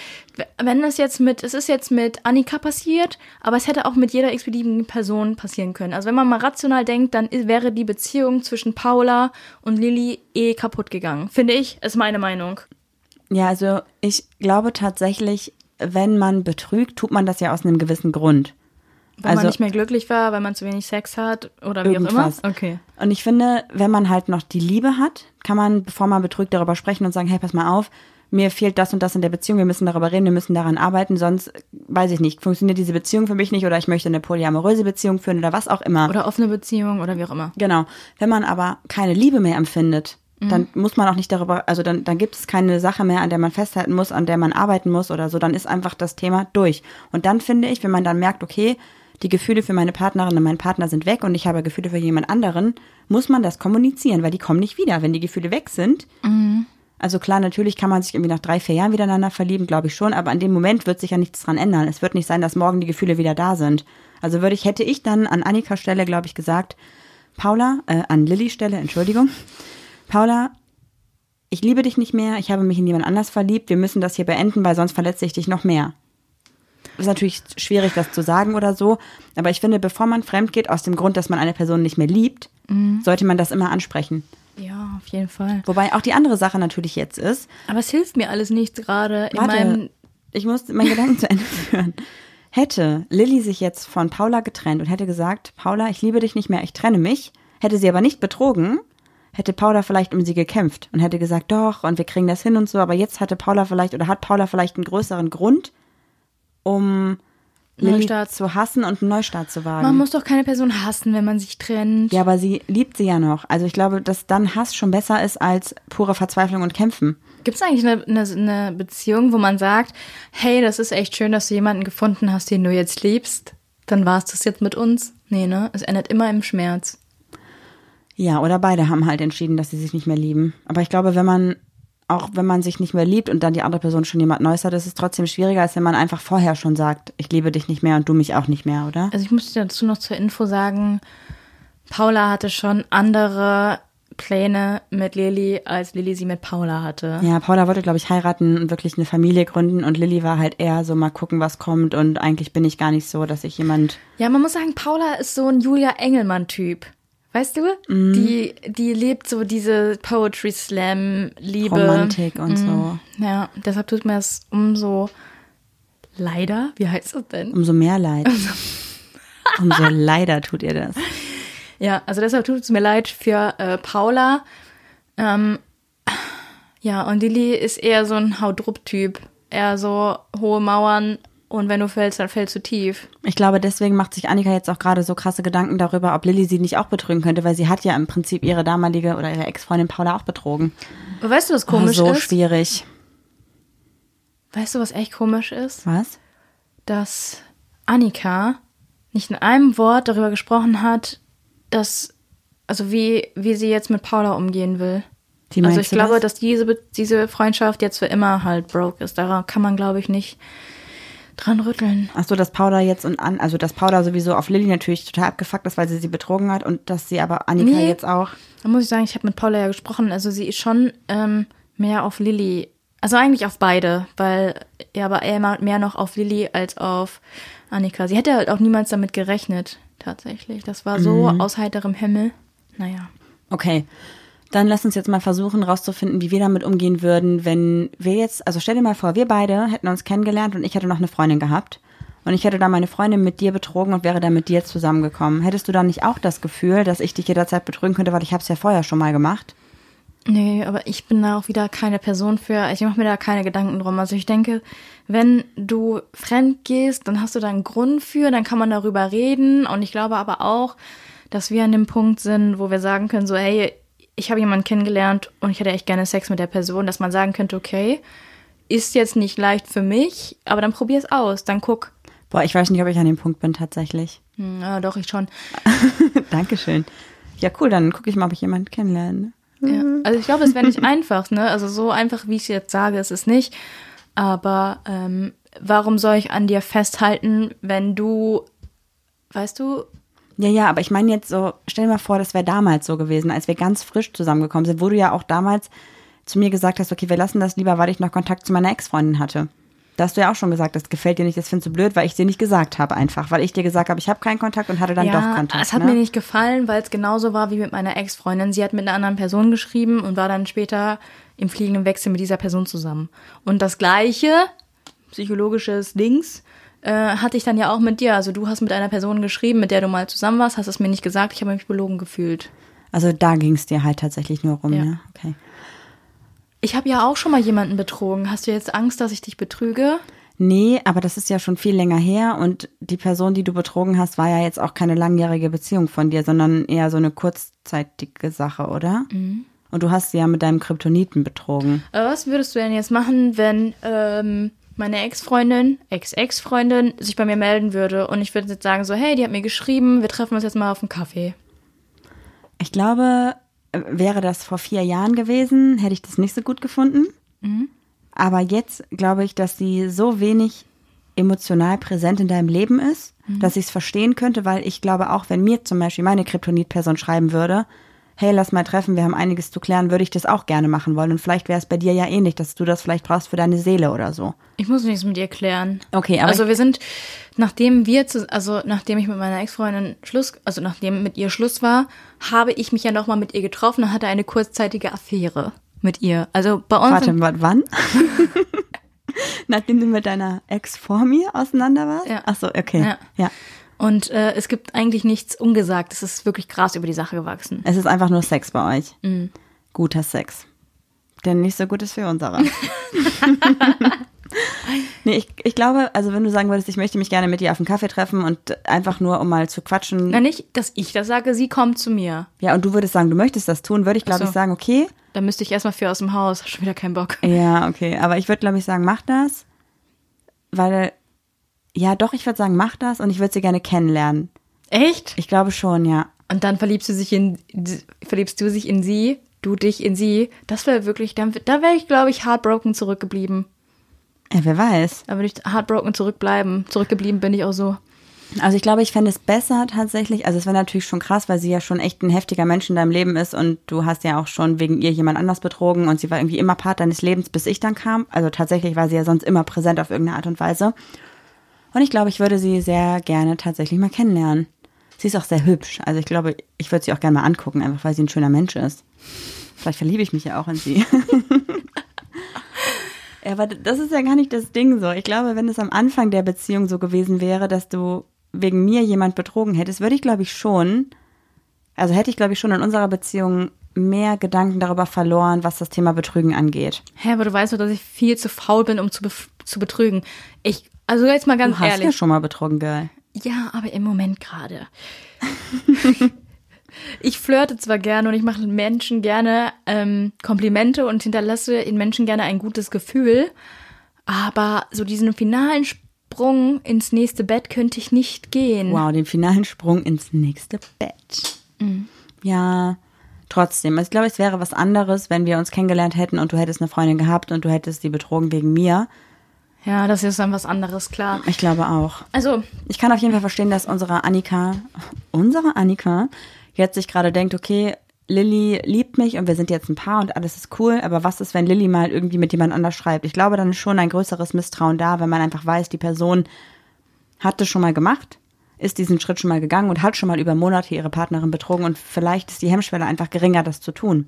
wenn es jetzt mit, es ist jetzt mit Annika passiert, aber es hätte auch mit jeder x-beliebigen Person passieren können. Also wenn man mal rational denkt, dann wäre die Beziehung zwischen Paula und Lilly eh kaputt gegangen. Finde ich, ist meine Meinung. Ja, also ich glaube tatsächlich, wenn man betrügt, tut man das ja aus einem gewissen Grund. Weil Also- man nicht mehr glücklich war, weil man zu wenig Sex hat oder wie Irgendwas. auch immer. Okay. Und ich finde, wenn man halt noch die Liebe hat, kann man, bevor man betrügt, darüber sprechen und sagen, hey, pass mal auf, mir fehlt das und das in der Beziehung, wir müssen darüber reden, wir müssen daran arbeiten, sonst, weiß ich nicht, funktioniert diese Beziehung für mich nicht oder ich möchte eine polyamoröse Beziehung führen oder was auch immer. Oder offene Beziehung oder wie auch immer. Genau. Wenn man aber keine Liebe mehr empfindet, dann muss man auch nicht darüber, also dann, dann gibt es keine Sache mehr, an der man festhalten muss, an der man arbeiten muss oder so, dann ist einfach das Thema durch. Und dann finde ich, wenn man dann merkt, okay, die Gefühle für meine Partnerin und meinen Partner sind weg und ich habe Gefühle für jemand anderen, muss man das kommunizieren, weil die kommen nicht wieder. Wenn die Gefühle weg sind, also klar, natürlich kann man sich irgendwie nach drei, vier Jahren wieder einander verlieben, glaube ich schon, aber an dem Moment wird sich ja nichts dran ändern. Es wird nicht sein, dass morgen die Gefühle wieder da sind. Also würde ich, hätte ich dann an Annikas Stelle, glaube ich, gesagt, Paula, äh, an Lillys Stelle, Entschuldigung, Paula, ich liebe dich nicht mehr, ich habe mich in jemand anders verliebt, wir müssen das hier beenden, weil sonst verletze ich dich noch mehr. Ist natürlich schwierig, das zu sagen oder so, aber ich finde, bevor man fremd geht, aus dem Grund, dass man eine Person nicht mehr liebt, sollte man das immer ansprechen. Ja, auf jeden Fall. Wobei auch die andere Sache natürlich jetzt ist, Aber es hilft mir alles nichts gerade in Warte, meinem. ich muss meinen Gedanken zu Ende führen. Hätte Lilly sich jetzt von Paula getrennt und hätte gesagt, Paula, ich liebe dich nicht mehr, ich trenne mich, hätte sie aber nicht betrogen, hätte Paula vielleicht um sie gekämpft und hätte gesagt, doch, und wir kriegen das hin und so, aber jetzt hatte Paula vielleicht oder hat Paula vielleicht einen größeren Grund, um Lilly Neustart. zu hassen und einen Neustart zu wagen. Man muss doch keine Person hassen, wenn man sich trennt. ja, aber sie liebt sie ja noch. Also ich glaube, dass dann Hass schon besser ist als pure Verzweiflung und Kämpfen. Gibt es eigentlich eine, eine, eine Beziehung, wo man sagt, hey, das ist echt schön, dass du jemanden gefunden hast, den du jetzt liebst? Dann war es das jetzt mit uns? Nee, ne? Es endet immer im Schmerz. Ja, oder beide haben halt entschieden, dass sie sich nicht mehr lieben. Aber ich glaube, wenn man, auch wenn man sich nicht mehr liebt und dann die andere Person schon jemand Neues hat, ist es trotzdem schwieriger, als wenn man einfach vorher schon sagt, ich liebe dich nicht mehr und du mich auch nicht mehr, oder? Also ich muss dir dazu noch zur Info sagen, Paula hatte schon andere Pläne mit Lilly, als Lilly sie mit Paula hatte. Ja, Paula wollte, glaube ich, heiraten und wirklich eine Familie gründen und Lilly war halt eher so mal gucken, was kommt und eigentlich bin ich gar nicht so, dass ich jemand, Ja, man muss sagen, Paula ist so ein Julia Engelmann-Typ. Weißt du? Mhm. Die, die lebt so diese Poetry Slam, Liebe. Romantik und so. Ja, deshalb tut mir das umso leider. Wie heißt das denn? Umso mehr Leid. Umso leider tut ihr das. Ja, also deshalb tut es mir leid für äh, Paula. Ähm, ja, und Lilly ist eher so ein Haudrupp-Typ. Eher so hohe Mauern und wenn du fällst, dann fällst du tief. Ich glaube, deswegen macht sich Annika jetzt auch gerade so krasse Gedanken darüber, ob Lilly sie nicht auch betrügen könnte, weil sie hat ja im Prinzip ihre damalige oder ihre Ex-Freundin Paula auch betrogen. Aber weißt du, was Oh, komisch so ist? schwierig. Weißt du, was echt komisch ist? Was? Dass Annika nicht in einem Wort darüber gesprochen hat, dass, also wie, wie sie jetzt mit Paula umgehen will. Wie also ich glaube, das? dass diese, diese Freundschaft jetzt für immer halt broke ist. Daran kann man, glaube ich, nicht dran rütteln. Ach so, dass Paula jetzt und an, also dass Paula sowieso auf Lilly natürlich total abgefuckt ist, weil sie sie betrogen hat und dass sie aber Annika Nee. jetzt auch. Da muss ich sagen, ich habe mit Paula ja gesprochen. Also sie ist schon ähm, mehr auf Lilly. Also eigentlich auf beide, weil ja, aber eher mehr noch auf Lilly als auf Annika. Sie hätte halt auch niemals damit gerechnet, tatsächlich. Das war so aus heiterem Himmel. Naja. Okay. Dann lass uns jetzt mal versuchen, rauszufinden, wie wir damit umgehen würden, wenn wir jetzt, also stell dir mal vor, wir beide hätten uns kennengelernt und ich hätte noch eine Freundin gehabt. Und ich hätte da meine Freundin mit dir betrogen und wäre dann mit dir zusammengekommen. Hättest du dann nicht auch das Gefühl, dass ich dich jederzeit betrügen könnte, weil ich habe es ja vorher schon mal gemacht? Nee, aber ich bin da auch wieder keine Person für. Ich mache mir da keine Gedanken drum. Also ich denke, wenn du fremd gehst, dann hast du da einen Grund für, dann kann man darüber reden. Und ich glaube aber auch, dass wir an dem Punkt sind, wo wir sagen können, so, hey, ich habe jemanden kennengelernt und ich hätte echt gerne Sex mit der Person, dass man sagen könnte, okay, ist jetzt nicht leicht für mich, aber dann probier es aus, dann guck. Boah, ich weiß nicht, ob ich an dem Punkt bin tatsächlich. Hm, ja, doch, ich schon. Dankeschön. Ja, cool, dann gucke ich mal, ob ich jemanden kennenlerne. Ja. Also ich glaube, es wäre nicht einfach, ne? Also so einfach, wie ich es jetzt sage, ist es nicht. Aber ähm, warum soll ich an dir festhalten, wenn du, weißt du, Ja, ja, aber ich meine jetzt so, stell dir mal vor, das wäre damals so gewesen, als wir ganz frisch zusammengekommen sind, wo du ja auch damals zu mir gesagt hast, okay, wir lassen das lieber, weil ich noch Kontakt zu meiner Ex-Freundin hatte. Da hast du ja auch schon gesagt, das gefällt dir nicht, das findest du blöd, weil ich dir nicht gesagt habe einfach, weil ich dir gesagt habe, ich habe keinen Kontakt und hatte dann doch Kontakt. es hat ne? mir nicht gefallen, weil es genauso war wie mit meiner Ex-Freundin. Sie hat mit einer anderen Person geschrieben und war dann später im fliegenden Wechsel mit dieser Person zusammen. Und das gleiche, psychologisches Dings, äh, hatte ich dann ja auch mit dir. Also du hast mit einer Person geschrieben, mit der du mal zusammen warst, hast es mir nicht gesagt, ich habe mich belogen gefühlt. Also da ging es dir halt tatsächlich nur rum, Ja. ne? Okay. Ich habe ja auch schon mal jemanden betrogen. Hast du jetzt Angst, dass ich dich betrüge? Nee, aber das ist ja schon viel länger her und die Person, die du betrogen hast, war ja jetzt auch keine langjährige Beziehung von dir, sondern eher so eine kurzzeitige Sache, oder? Mhm. Und du hast sie ja mit deinem Kryptoniten betrogen. Aber was würdest du denn jetzt machen, wenn ähm, meine Ex-Freundin, Ex-Ex-Freundin sich bei mir melden würde und ich würde jetzt sagen so, hey, die hat mir geschrieben, wir treffen uns jetzt mal auf einen Kaffee. Ich glaube, wäre das vor vier Jahren gewesen, hätte ich das nicht so gut gefunden. Aber jetzt glaube ich, dass sie so wenig emotional präsent in deinem Leben ist, dass ich es verstehen könnte, weil ich glaube, auch wenn mir zum Beispiel meine Kryptonit-Person schreiben würde, hey, lass mal treffen, wir haben einiges zu klären, würde ich das auch gerne machen wollen. Und vielleicht wäre es bei dir ja ähnlich, dass du das vielleicht brauchst für deine Seele oder so. Ich muss nichts mit ihr klären. Okay, aber also wir sind, nachdem wir, zu, also nachdem ich mit meiner Ex-Freundin Schluss, also nachdem mit ihr Schluss war, habe ich mich ja nochmal mit ihr getroffen und hatte eine kurzzeitige Affäre mit ihr. Also bei uns. Warte, wa- wann? Nachdem du mit deiner Ex vor mir auseinander warst? Ja. Ach so, okay. Ja. ja. Und äh, es gibt eigentlich nichts ungesagt. Es ist wirklich krass über die Sache gewachsen. Es ist einfach nur Sex bei euch. Mhm. Guter Sex. Der nicht so gut ist für unsere. nee, ich, ich glaube, also wenn du sagen würdest, ich möchte mich gerne mit dir auf einen Kaffee treffen und einfach nur, um mal zu quatschen. Na, nicht, dass ich das sage, sie kommt zu mir. Ja, und du würdest sagen, du möchtest das tun, würde ich, glaube so. ich, sagen, okay. Da müsste ich erstmal für aus dem Haus. Hab Schon wieder keinen Bock. Ja, okay. Aber ich würde, glaube ich, sagen, mach das. Weil, ja, doch, ich würde sagen, mach das und ich würde sie gerne kennenlernen. Echt? Ich glaube schon, ja. Und dann verliebst du sich in, verliebst du sich in sie, du dich in sie. Das wäre wirklich, dann, da wäre ich, glaube ich, heartbroken zurückgeblieben. Ja, wer weiß. Da würde ich heartbroken zurückbleiben. Zurückgeblieben bin ich auch so. Also ich glaube, ich fände es besser tatsächlich. Also es wäre natürlich schon krass, weil sie ja schon echt ein heftiger Mensch in deinem Leben ist und du hast ja auch schon wegen ihr jemand anders betrogen und sie war irgendwie immer Part deines Lebens, bis ich dann kam. Also tatsächlich war sie ja sonst immer präsent auf irgendeine Art und Weise. Und ich glaube, ich würde sie sehr gerne tatsächlich mal kennenlernen. Sie ist auch sehr hübsch. Also ich glaube, ich würde sie auch gerne mal angucken, einfach weil sie ein schöner Mensch ist. Vielleicht verliebe ich mich ja auch in sie. Ja, aber das ist ja gar nicht das Ding so. Ich glaube, wenn es am Anfang der Beziehung so gewesen wäre, dass du wegen mir jemand betrogen hättest, würde ich, glaube ich, schon, also hätte ich, glaube ich, schon in unserer Beziehung mehr Gedanken darüber verloren, was das Thema Betrügen angeht. Hä, aber du weißt doch, dass ich viel zu faul bin, um zu, bef- zu betrügen. Ich, also jetzt mal ganz Du hast ehrlich. ja schon mal betrogen, Girl. Ja, aber im Moment gerade. ich flirte zwar gerne und ich mache Menschen gerne ähm, Komplimente und hinterlasse in Menschen gerne ein gutes Gefühl, aber so diesen finalen Sprung ins nächste Bett könnte ich nicht gehen. Wow, den finalen Sprung ins nächste Bett. Ja, trotzdem. Ich glaube, es wäre was anderes, wenn wir uns kennengelernt hätten und du hättest eine Freundin gehabt und du hättest die betrogen wegen mir. Ja, das ist dann was anderes, klar. Ich glaube auch. Also, Ich kann auf jeden Fall verstehen, dass unsere Annika, unsere Annika, jetzt sich gerade denkt, okay, Lilly liebt mich und wir sind jetzt ein Paar und alles ist cool, aber was ist, wenn Lilly mal irgendwie mit jemand anders schreibt? Ich glaube, dann ist schon ein größeres Misstrauen da, wenn man einfach weiß, die Person hat das schon mal gemacht, ist diesen Schritt schon mal gegangen und hat schon mal über Monate ihre Partnerin betrogen und vielleicht ist die Hemmschwelle einfach geringer, das zu tun.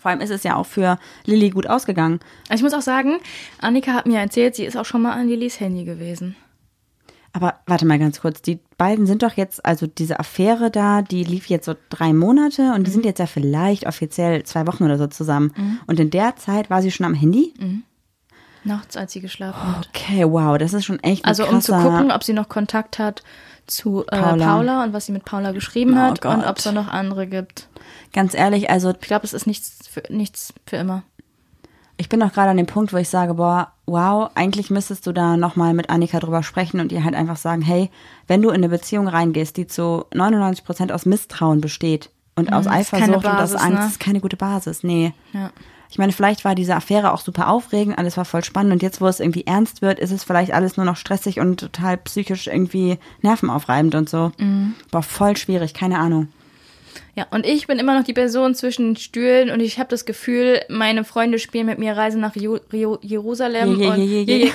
Vor allem ist es ja auch für Lilly gut ausgegangen. also ich muss auch sagen, Annika hat mir erzählt, sie ist auch schon mal an Lillys Handy gewesen. Aber warte mal ganz kurz, die beiden sind doch jetzt, also diese Affäre da, die lief jetzt so drei Monate und die sind jetzt ja vielleicht offiziell zwei Wochen oder so zusammen. Und in der Zeit war sie schon am Handy? Nachts, als sie geschlafen hat. Okay, wow, das ist schon echt ein Also um zu gucken, ob sie noch Kontakt hat zu äh, Paula. Paula. und was sie mit Paula geschrieben Oh hat und Gott. ob es da noch andere gibt. Ganz ehrlich, also Ich glaube, es ist nichts für, nichts für immer. ich bin auch gerade an dem Punkt, wo ich sage, boah, wow, eigentlich müsstest du da nochmal mit Annika drüber sprechen und ihr halt einfach sagen, hey, wenn du in eine Beziehung reingehst, die zu 99 Prozent aus Misstrauen besteht und aus Mhm, keine Eifersucht und aus Basis, Angst, ne? ist keine gute Basis, nee. Ja. Ich meine, vielleicht war diese Affäre auch super aufregend, alles war voll spannend und jetzt, wo es irgendwie ernst wird, ist es vielleicht alles nur noch stressig und total psychisch irgendwie nervenaufreibend und so. Mhm. Boah, voll schwierig, keine Ahnung. Ja, und ich bin immer noch die Person zwischen den Stühlen und ich habe das Gefühl, meine Freunde spielen mit mir Reise nach Ju Rio Jerusalem. Je, je, und, je, je.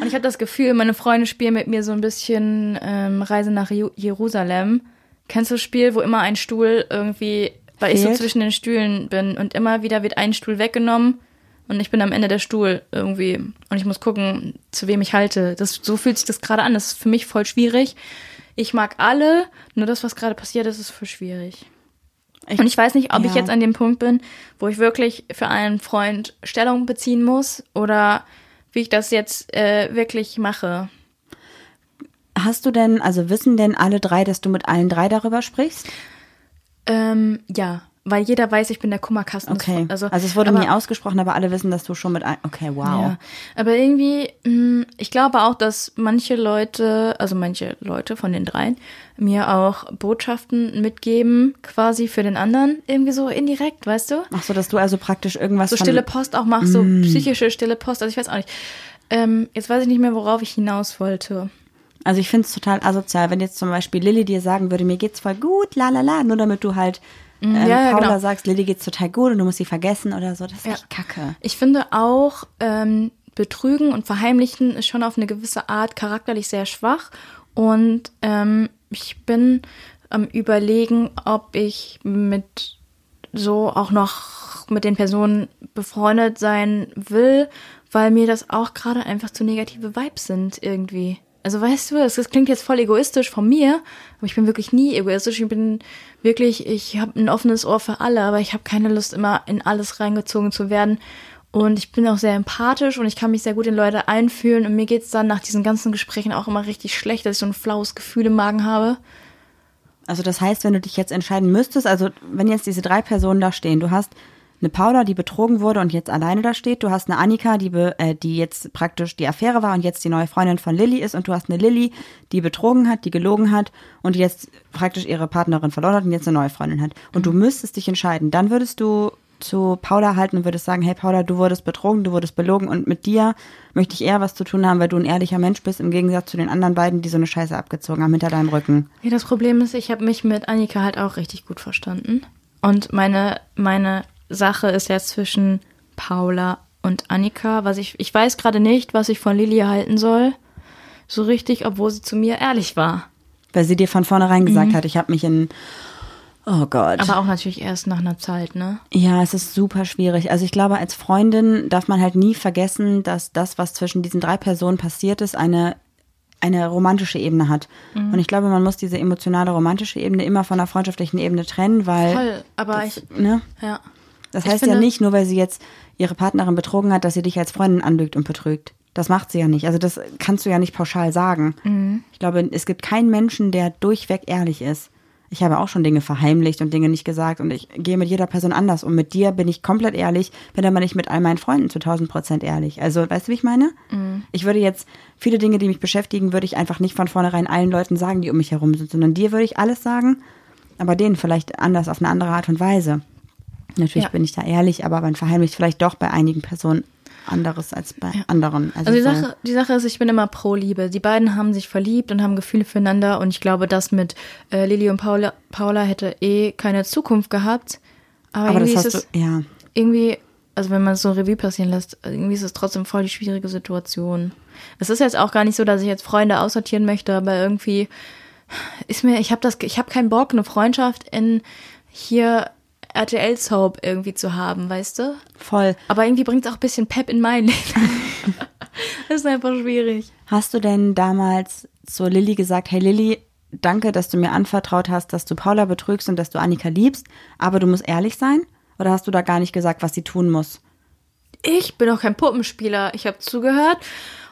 und ich habe das Gefühl, meine Freunde spielen mit mir so ein bisschen ähm, Reise nach Jerusalem. Kennst du das Spiel, wo immer ein Stuhl irgendwie, weil ich so Fehlt? zwischen den Stühlen bin und immer wieder wird ein Stuhl weggenommen und ich bin am Ende der Stuhl irgendwie und ich muss gucken, zu wem ich halte. Das, so fühlt sich das gerade an. Das ist für mich voll schwierig. Ich mag alle, nur das, was gerade passiert ist, ist voll schwierig. Ich- Und ich weiß nicht, ob ich ja. jetzt an dem Punkt bin, wo ich wirklich für einen Freund Stellung beziehen muss oder wie ich das jetzt äh, wirklich mache. Hast du denn, also wissen denn alle drei, dass du mit allen drei darüber sprichst? Ähm, ja, weil jeder weiß, ich bin der Kummerkasten. Okay. Fre- Also, es wurde aber, nie ausgesprochen, aber alle wissen, dass du schon mit allen. Okay, wow. Ja, aber irgendwie, mh, ich glaube auch, dass manche Leute, also manche Leute von den dreien, mir auch Botschaften mitgeben, quasi für den anderen, irgendwie so indirekt, weißt du? Ach so, dass du also praktisch irgendwas so stille Post auch machst, so psychische stille Post. Also ich weiß auch nicht. Ähm, jetzt weiß ich nicht mehr, worauf ich hinaus wollte. Also ich finde es total asozial, wenn jetzt zum Beispiel Lilly dir sagen würde, mir geht's voll gut, la la la, nur damit du halt ähm, ja, ja, Paula genau. sagst, Lilly geht's total gut und du musst sie vergessen oder so. Das ist Ja. echt kacke. Ich finde auch, ähm, Betrügen und Verheimlichen ist schon auf eine gewisse Art charakterlich sehr schwach. Und ähm, ich bin am Überlegen, ob ich mit so auch noch mit den Personen befreundet sein will, weil mir das auch gerade einfach zu negative Vibes sind irgendwie. Also weißt du, das, das klingt jetzt voll egoistisch von mir, aber ich bin wirklich nie egoistisch. Ich bin wirklich, ich habe ein offenes Ohr für alle, aber ich habe keine Lust, immer in alles reingezogen zu werden. Und ich bin auch sehr empathisch und ich kann mich sehr gut in Leute einfühlen. Und mir geht's dann nach diesen ganzen Gesprächen auch immer richtig schlecht, dass ich so ein flaues Gefühl im Magen habe. Also das heißt, wenn du dich jetzt entscheiden müsstest, also wenn jetzt diese drei Personen da stehen, du hast eine Paula, die betrogen wurde und jetzt alleine da steht, du hast eine Annika, die, be, äh, die jetzt praktisch die Affäre war und jetzt die neue Freundin von Lilly ist und du hast eine Lilly, die betrogen hat, die gelogen hat und die jetzt praktisch ihre Partnerin verloren hat und jetzt eine neue Freundin hat. Und du müsstest dich entscheiden, dann würdest du zu Paula halten und würdest sagen, hey Paula, du wurdest betrogen, du wurdest belogen und mit dir möchte ich eher was zu tun haben, weil du ein ehrlicher Mensch bist, im Gegensatz zu den anderen beiden, die so eine Scheiße abgezogen haben hinter deinem Rücken. Ja, das Problem ist, ich habe mich mit Annika halt auch richtig gut verstanden. Und meine, meine Sache ist jetzt zwischen Paula und Annika, was ich, ich weiß gerade nicht, was ich von Lilly halten soll. So richtig, obwohl sie zu mir ehrlich war. Weil sie dir von vornherein gesagt hat, ich habe mich in. Oh Gott. Aber auch natürlich erst nach einer Zeit, ne? ja, es ist super schwierig. Also ich glaube, als Freundin darf man halt nie vergessen, dass das, was zwischen diesen drei Personen passiert ist, eine eine romantische Ebene hat. Mhm. Und ich glaube, man muss diese emotionale romantische Ebene immer von der freundschaftlichen Ebene trennen, weil Voll, aber ich, ne? ja. Das Ich heißt ja finde- nicht, nur weil sie jetzt ihre Partnerin betrogen hat, dass sie dich als Freundin anlügt und betrügt. Das macht sie ja nicht. Also das kannst du ja nicht pauschal sagen. Mhm. Ich glaube, es gibt keinen Menschen, der durchweg ehrlich ist. Ich habe auch schon Dinge verheimlicht und Dinge nicht gesagt und ich gehe mit jeder Person anders. Und mit dir bin ich komplett ehrlich, bin aber nicht mit all meinen Freunden zu 1000 Prozent ehrlich. Also, weißt du, wie ich meine? Ich würde jetzt viele Dinge, die mich beschäftigen, würde ich einfach nicht von vornherein allen Leuten sagen, die um mich herum sind, sondern dir würde ich alles sagen, aber denen vielleicht anders auf eine andere Art und Weise. Natürlich Ja. bin ich da ehrlich, aber man verheimlicht vielleicht doch bei einigen Personen anderes als bei anderen. Also die so- Sache, die Sache ist, ich bin immer pro Liebe. Die beiden haben sich verliebt und haben Gefühle füreinander und ich glaube, das mit äh, Lilly und Paula, Paula hätte eh keine Zukunft gehabt. Aber, aber das irgendwie hast ist es du, ja. irgendwie, also wenn man es so Revue passieren lässt, irgendwie ist es trotzdem voll die schwierige Situation. Es ist jetzt auch gar nicht so, dass ich jetzt Freunde aussortieren möchte, aber irgendwie ist mir, ich habe das, ich habe keinen Bock, eine Freundschaft in hier RTL Soap irgendwie zu haben, weißt du? Voll. Aber irgendwie bringt es auch ein bisschen Pep in mein Leben. das ist einfach schwierig. Hast du denn damals zu Lilly gesagt, hey Lilly, danke, dass du mir anvertraut hast, dass du Paula betrügst und dass du Annika liebst, aber du musst ehrlich sein? Oder hast du da gar nicht gesagt, was sie tun muss? Ich bin auch kein Puppenspieler. Ich habe zugehört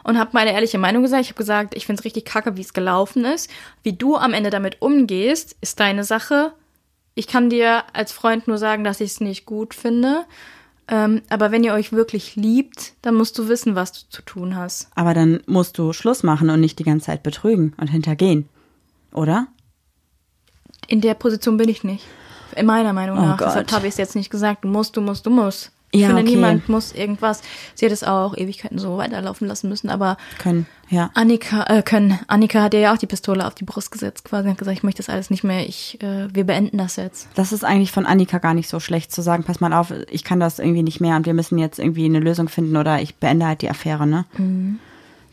und habe meine ehrliche Meinung gesagt. Ich habe gesagt, ich finde es richtig kacke, wie es gelaufen ist. Wie du am Ende damit umgehst, ist deine Sache. Ich kann dir als Freund nur sagen, dass ich es nicht gut finde. Ähm, aber wenn ihr euch wirklich liebt, dann musst du wissen, was du zu tun hast. Aber dann musst du Schluss machen und nicht die ganze Zeit betrügen und hintergehen. Oder? In der Position bin ich nicht. In meiner Meinung Oh nach. Gott. Deshalb habe ich es jetzt nicht gesagt. Du musst, du musst, du musst. Ich Ja, finde, okay. niemand muss irgendwas. Sie hat es auch Ewigkeiten so weiterlaufen lassen müssen, aber Können, ja. Annika, äh, können. Annika hat dir ja auch die Pistole auf die Brust gesetzt, quasi, hat gesagt, ich möchte das alles nicht mehr, ich, äh, wir beenden das jetzt. Das ist eigentlich von Annika gar nicht so schlecht zu sagen, pass mal auf, ich kann das irgendwie nicht mehr und wir müssen jetzt irgendwie eine Lösung finden oder ich beende halt die Affäre, ne?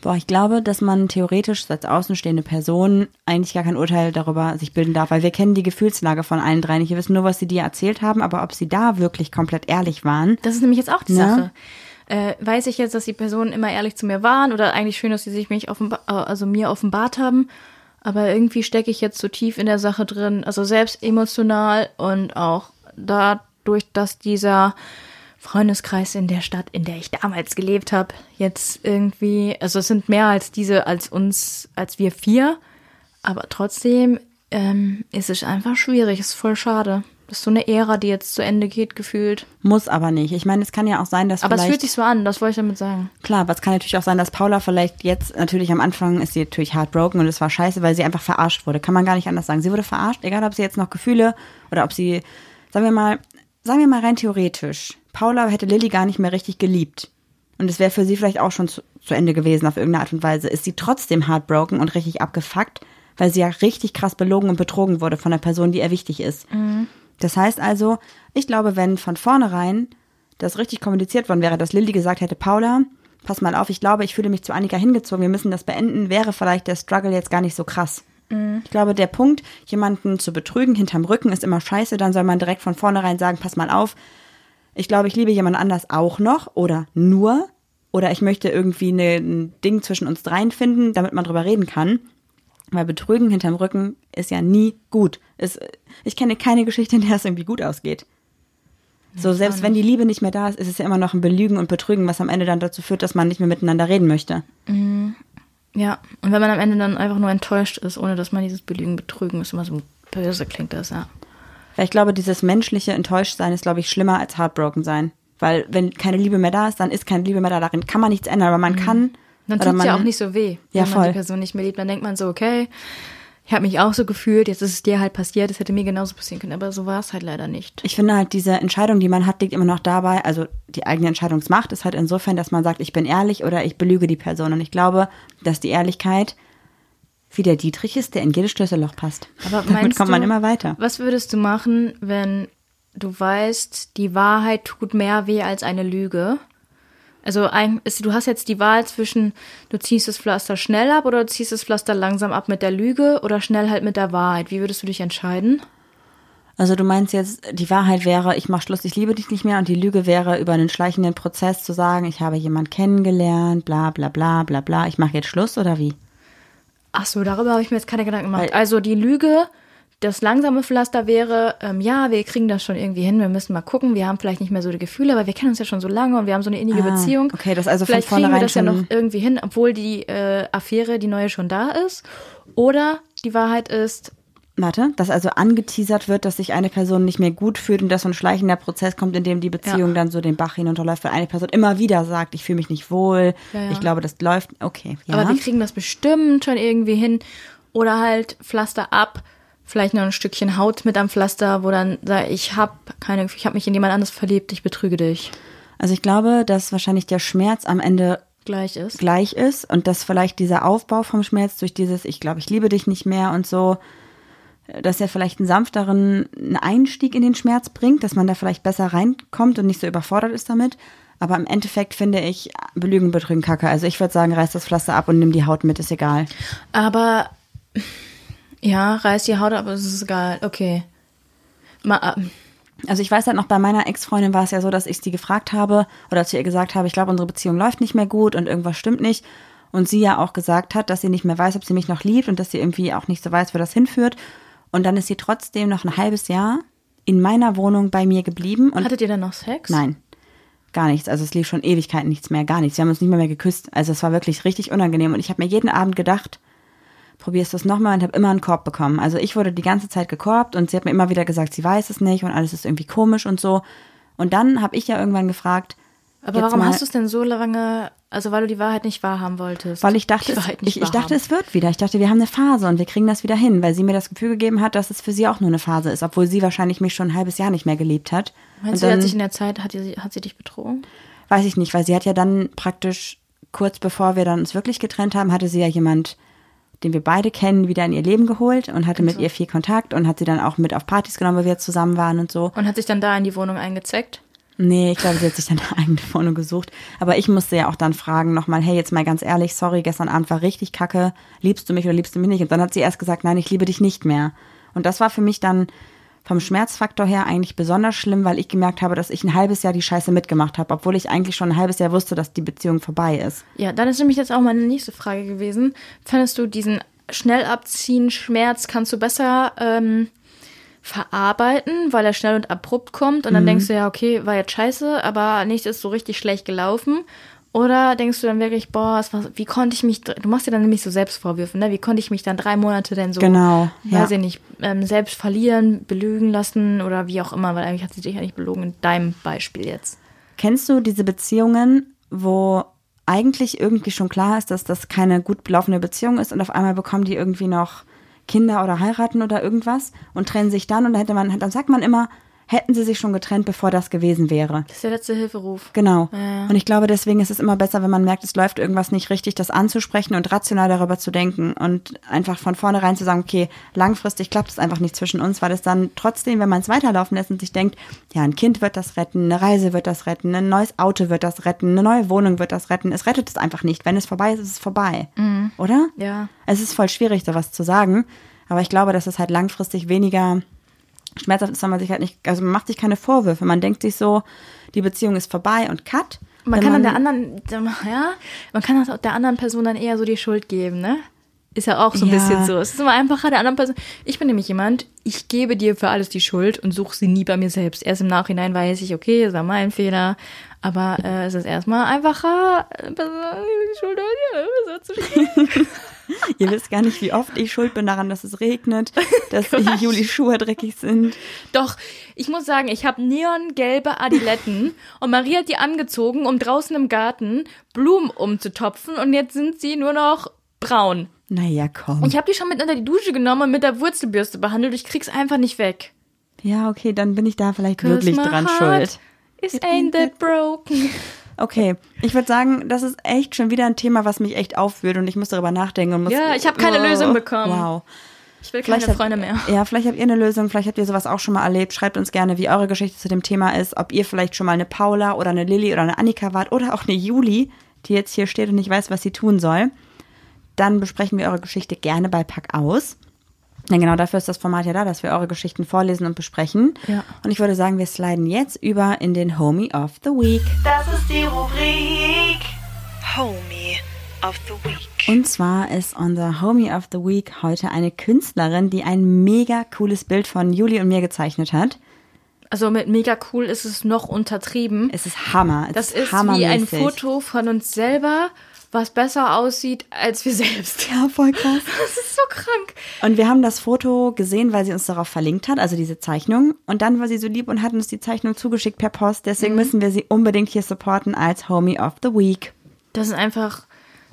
Boah, ich glaube, dass man theoretisch als außenstehende Person eigentlich gar kein Urteil darüber sich bilden darf, weil wir kennen die Gefühlslage von allen drei nicht. Wir wissen nur, was sie dir erzählt haben, aber ob sie da wirklich komplett ehrlich waren. Das ist nämlich jetzt auch die Ja. Sache. Äh, weiß ich jetzt, dass die Personen immer ehrlich zu mir waren oder eigentlich schön, dass sie sich mich offenbar, äh, also mir offenbart haben. Aber irgendwie stecke ich jetzt so tief in der Sache drin, also selbst emotional und auch dadurch, dass dieser Freundeskreis in der Stadt, in der ich damals gelebt habe, jetzt irgendwie, also es sind mehr als diese, als uns, als wir vier, aber trotzdem ähm, ist es einfach schwierig, ist voll schade. Das ist so eine Ära, die jetzt zu Ende geht, gefühlt. Muss aber nicht. Ich meine, es kann ja auch sein, dass Aber es fühlt sich so an, das wollte ich damit sagen. Klar, aber es kann natürlich auch sein, dass Paula vielleicht jetzt, natürlich am Anfang ist sie natürlich heartbroken und es war scheiße, weil sie einfach verarscht wurde. Kann man gar nicht anders sagen. Sie wurde verarscht, egal ob sie jetzt noch Gefühle oder ob sie, sagen wir mal, sagen wir mal rein theoretisch, Paula hätte Lilly gar nicht mehr richtig geliebt. Und es wäre für sie vielleicht auch schon zu, zu Ende gewesen auf irgendeine Art und Weise. Ist sie trotzdem heartbroken und richtig abgefuckt, weil sie ja richtig krass belogen und betrogen wurde von der Person, die ihr wichtig ist. Das heißt also, ich glaube, wenn von vornherein das richtig kommuniziert worden wäre, dass Lilly gesagt hätte, Paula, pass mal auf, ich glaube, ich fühle mich zu Annika hingezogen, wir müssen das beenden, wäre vielleicht der Struggle jetzt gar nicht so krass. Ich glaube, der Punkt, jemanden zu betrügen hinterm Rücken ist immer scheiße, dann soll man direkt von vornherein sagen, pass mal auf, ich glaube, ich liebe jemand anders auch noch oder nur oder ich möchte irgendwie eine, ein Ding zwischen uns dreien finden, damit man drüber reden kann. Weil Betrügen hinterm Rücken ist ja nie gut. Es, ich kenne keine Geschichte, in der es irgendwie gut ausgeht. So, selbst wenn die Liebe nicht mehr da ist, ist es ja immer noch ein Belügen und Betrügen, was am Ende dann dazu führt, dass man nicht mehr miteinander reden möchte. Ja, und wenn man am Ende dann einfach nur enttäuscht ist, ohne dass man dieses Belügen, Betrügen ist, immer so böse klingt das, ja. Weil ich glaube, dieses menschliche Enttäuschtsein ist, glaube ich, schlimmer als Heartbroken sein. Weil wenn keine Liebe mehr da ist, dann ist keine Liebe mehr da. Darin kann man nichts ändern, aber man kann. Dann tut es man, ja auch nicht so weh, Ja, wenn man voll. die Person nicht mehr liebt. Dann denkt man so, okay, ich habe mich auch so gefühlt, jetzt ist es dir halt passiert, es hätte mir genauso passieren können, aber so war es halt leider nicht. Ich finde halt, diese Entscheidung, die man hat, liegt immer noch dabei. Also die eigene Entscheidungsmacht ist halt insofern, dass man sagt, ich bin ehrlich oder ich belüge die Person. Und ich glaube, dass die Ehrlichkeit wie der Dietrich ist, der in jedes Schlüsselloch passt. Aber Damit kommt man du, immer weiter. Was würdest du machen, wenn du weißt, die Wahrheit tut mehr weh als eine Lüge? Also ein, ist, du hast jetzt die Wahl zwischen, du ziehst das Pflaster schnell ab oder du ziehst das Pflaster langsam ab mit der Lüge oder schnell halt mit der Wahrheit. Wie würdest du dich entscheiden? Also du meinst jetzt, die Wahrheit wäre, ich mach Schluss, ich liebe dich nicht mehr und die Lüge wäre, über einen schleichenden Prozess zu sagen, ich habe jemanden kennengelernt, bla bla bla bla bla, ich mache jetzt Schluss oder wie? Ach so, darüber habe ich mir jetzt keine Gedanken gemacht. Weil- also die Lüge, das langsame Pflaster wäre, ähm, ja, wir kriegen das schon irgendwie hin, wir müssen mal gucken, wir haben vielleicht nicht mehr so die Gefühle, aber wir kennen uns ja schon so lange und wir haben so eine innige Ah, Beziehung. okay, das also von vielleicht kriegen wir das ja noch irgendwie hin, obwohl die äh, Affäre, die neue schon da ist. Oder die Wahrheit ist, Warte, dass also angeteasert wird, dass sich eine Person nicht mehr gut fühlt und dass so ein schleichender Prozess kommt, in dem die Beziehung Ja. dann so den Bach hinunterläuft, weil eine Person immer wieder sagt, ich fühle mich nicht wohl, Ja, ja. ich glaube, das läuft, okay. Ja. aber wir kriegen das bestimmt schon irgendwie hin. Oder halt Pflaster ab, vielleicht noch ein Stückchen Haut mit am Pflaster, wo dann sag ich habe keine, ich habe mich in jemand anderes verliebt, ich betrüge dich. also ich glaube, dass wahrscheinlich der Schmerz am Ende Gleich ist. gleich ist und dass vielleicht dieser Aufbau vom Schmerz durch dieses, ich glaube, ich liebe dich nicht mehr und so, dass er vielleicht einen sanfteren Einstieg in den Schmerz bringt, dass man da vielleicht besser reinkommt und nicht so überfordert ist damit. Aber im Endeffekt finde ich Belügen, Betrügen, Kacke. Also ich würde sagen, reiß das Pflaster ab und nimm die Haut mit, ist egal. Aber ja, reiß die Haut ab, es ist egal. Okay. Ma, ähm, Also ich weiß halt noch, bei meiner Ex-Freundin war es ja so, dass ich sie gefragt habe oder zu ihr gesagt habe, ich glaube, unsere Beziehung läuft nicht mehr gut und irgendwas stimmt nicht. Und sie ja auch gesagt hat, dass sie nicht mehr weiß, ob sie mich noch liebt und dass sie irgendwie auch nicht so weiß, wo das hinführt. Und dann ist sie trotzdem noch ein halbes Jahr in meiner Wohnung bei mir geblieben. Und hattet ihr dann noch Sex? nein, gar nichts. Also es lief schon Ewigkeiten nichts mehr, gar nichts. Wir haben uns nicht mehr, mehr geküsst. Also es war wirklich richtig unangenehm. Und ich habe mir jeden Abend gedacht, probierst du es nochmal und habe immer einen Korb bekommen. Also ich wurde die ganze Zeit gekorbt und sie hat mir immer wieder gesagt, sie weiß es nicht und alles ist irgendwie komisch und so. Und dann habe ich ja irgendwann gefragt, Aber jetzt warum mal, hast du es denn so lange, also weil du die Wahrheit nicht wahrhaben wolltest? weil ich dachte, es, ich, ich dachte, es wird wieder. Ich dachte, wir haben eine Phase und wir kriegen das wieder hin, weil sie mir das Gefühl gegeben hat, dass es für sie auch nur eine Phase ist, obwohl sie wahrscheinlich mich schon ein halbes Jahr nicht mehr geliebt hat. Meinst und du, dann, hat sich in der Zeit, hat, die, hat sie dich betrogen? Weiß ich nicht, weil sie hat ja dann praktisch kurz bevor wir dann uns wirklich getrennt haben, hatte sie ja jemand, den wir beide kennen, wieder in ihr Leben geholt und hatte mit ihr viel Kontakt und hat sie dann auch mit auf Partys genommen, weil wir zusammen waren und so. Und hat sich dann da in die Wohnung eingezeckt? Nee, ich glaube, sie hat sich dann eine eigene Wohnung gesucht. Aber ich musste ja auch dann fragen nochmal, hey, jetzt mal ganz ehrlich, sorry, gestern Abend war richtig kacke. Liebst du mich oder liebst du mich nicht? Und dann hat sie erst gesagt, nein, ich liebe dich nicht mehr. Und das war für mich dann vom Schmerzfaktor her eigentlich besonders schlimm, weil ich gemerkt habe, dass ich ein halbes Jahr die Scheiße mitgemacht habe, obwohl ich eigentlich schon ein halbes Jahr wusste, dass die Beziehung vorbei ist. Ja, dann ist nämlich jetzt auch meine nächste Frage gewesen. Fandest du diesen schnell abziehen Schmerz, kannst du besser ähm, verarbeiten, weil er schnell und abrupt kommt und dann denkst du ja, okay, war jetzt scheiße, aber nichts ist so richtig schlecht gelaufen. Oder denkst du dann wirklich, boah, war, wie konnte ich mich, du machst dir dann nämlich so Selbstvorwürfe, ne? Wie konnte ich mich dann drei Monate denn so, Genau, ja. weiß ich nicht, ähm, selbst verlieren, belügen lassen oder wie auch immer, weil eigentlich hat sie dich ja nicht belogen in deinem Beispiel jetzt. Kennst du diese Beziehungen, wo eigentlich irgendwie schon klar ist, dass das keine gut belaufene Beziehung ist und auf einmal bekommen die irgendwie noch Kinder oder heiraten oder irgendwas und trennen sich dann und dann hätte man, dann sagt man immer, hätten sie sich schon getrennt, bevor das gewesen wäre. Das ist der letzte Hilferuf. Genau. Ja. Und ich glaube, deswegen ist es immer besser, wenn man merkt, es läuft irgendwas nicht richtig, das anzusprechen und rational darüber zu denken und einfach von vornherein zu sagen, okay, langfristig klappt es einfach nicht zwischen uns, weil es dann trotzdem, wenn man es weiterlaufen lässt und sich denkt, ja, ein Kind wird das retten, eine Reise wird das retten, ein neues Auto wird das retten, eine neue Wohnung wird das retten, es rettet es einfach nicht. Wenn es vorbei ist, ist es vorbei. Oder? Ja. Es ist voll schwierig, sowas zu sagen, aber ich glaube, dass es halt langfristig weniger schmerzhaft ist, wenn man sich halt nicht, also man macht sich keine Vorwürfe. Man denkt sich so, die Beziehung ist vorbei und cut. Man Wenn kann dann der anderen, ja, man kann das auch der anderen Person dann eher so die Schuld geben, ne? Ist ja auch so ein Ja. bisschen so. Es ist immer einfacher der anderen Person. Ich bin nämlich jemand, ich gebe dir für alles die Schuld und suche sie nie bei mir selbst. Erst im Nachhinein weiß ich, okay, es war mein Fehler. Aber äh, es ist erstmal einfacher, äh, die Schuld dir zu schieben. Ihr wisst gar nicht, wie oft ich schuld bin daran, dass es regnet, dass Julis Schuhe dreckig sind. Doch, ich muss sagen, ich habe neongelbe Adiletten und Maria hat die angezogen, um draußen im Garten Blumen umzutopfen und jetzt sind sie nur noch braun. Naja, komm. Und ich habe die schon mit unter die Dusche genommen und mit der Wurzelbürste behandelt. Ich krieg's einfach nicht weg. Ja, okay, dann bin ich da vielleicht 'Cause wirklich dran heart schuld. Is ain't that broken. Okay, ich würde sagen, das ist echt schon wieder ein Thema, was mich echt aufwühlt und ich muss darüber nachdenken. Und muss, Ja, ich habe keine Oh, Lösung bekommen. Wow. Ich will keine Vielleicht Freunde mehr. Ja, vielleicht habt ihr eine Lösung, vielleicht habt ihr sowas auch schon mal erlebt. Schreibt uns gerne, wie eure Geschichte zu dem Thema ist, ob ihr vielleicht schon mal eine Paula oder eine Lilly oder eine Annika wart oder auch eine Juli, die jetzt hier steht und nicht weiß, was sie tun soll. Dann besprechen wir eure Geschichte gerne bei Pack aus. Denn genau dafür ist das Format ja da, dass wir eure Geschichten vorlesen und besprechen. Ja. Und ich würde sagen, wir sliden jetzt über in den Homie of the Week. Das ist die Rubrik Homie of the Week. Und zwar ist unser Homie of the Week heute eine Künstlerin, die ein mega cooles Bild von Juli und mir gezeichnet hat. Also mit mega cool ist es noch untertrieben. Es ist Hammer. Es Das ist wie ein. Foto von uns selber, was besser aussieht als wir selbst. Ja, voll krass. Das ist so krank. Und wir haben das Foto gesehen, weil sie uns darauf verlinkt hat, also diese Zeichnung. Und dann war sie so lieb und hat uns die Zeichnung zugeschickt per Post. Deswegen müssen wir sie unbedingt hier supporten als Homie of the Week. Das ist einfach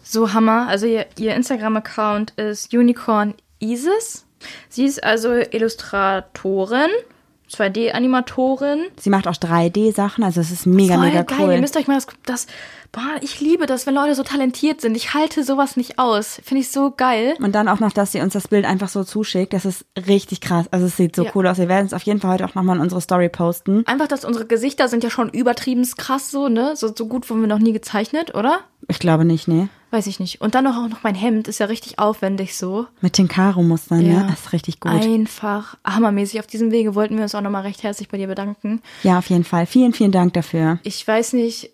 so Hammer. Also ihr, ihr Instagram-Account ist Unicorn Isis. Sie ist also Illustratorin, 2D-Animatorin. Sie macht auch 3D-Sachen, also es ist mega, Voll mega geil. cool. Ihr müsst euch mal das, das. Boah, ich liebe das, wenn Leute so talentiert sind. Ich halte sowas nicht aus. Finde ich so geil. Und dann auch noch, dass sie uns das Bild einfach so zuschickt. Das ist richtig krass. Also es sieht so Ja. cool aus. Wir werden es auf jeden Fall heute auch nochmal in unsere Story posten. Einfach, dass unsere Gesichter sind ja schon übertrieben krass so, ne? So, so gut wurden wir noch nie gezeichnet, oder? Ich glaube nicht, nee. Weiß ich nicht. Und dann noch auch noch mein Hemd ist ja richtig aufwendig so. Mit den Karo-Mustern, Ja. ja. Das ist richtig gut. Einfach hammermäßig. Auf diesem Wege wollten wir uns auch nochmal recht herzlich bei dir bedanken. Ja, auf jeden Fall. Vielen, vielen Dank dafür. Ich weiß nicht,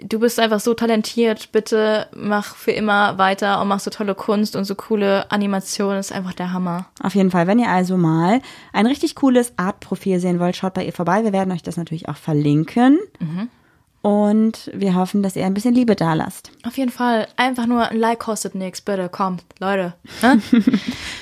du bist einfach so talentiert. Bitte mach für immer weiter und mach so tolle Kunst und so coole Animationen. ist einfach der Hammer. Auf jeden Fall. Wenn ihr also mal ein richtig cooles Art-Profil sehen wollt, schaut bei ihr vorbei. Wir werden euch das natürlich auch verlinken. Und wir hoffen, dass ihr ein bisschen Liebe da lasst. Auf jeden Fall. Einfach nur ein Like kostet nichts. Bitte, kommt, Leute. Ne?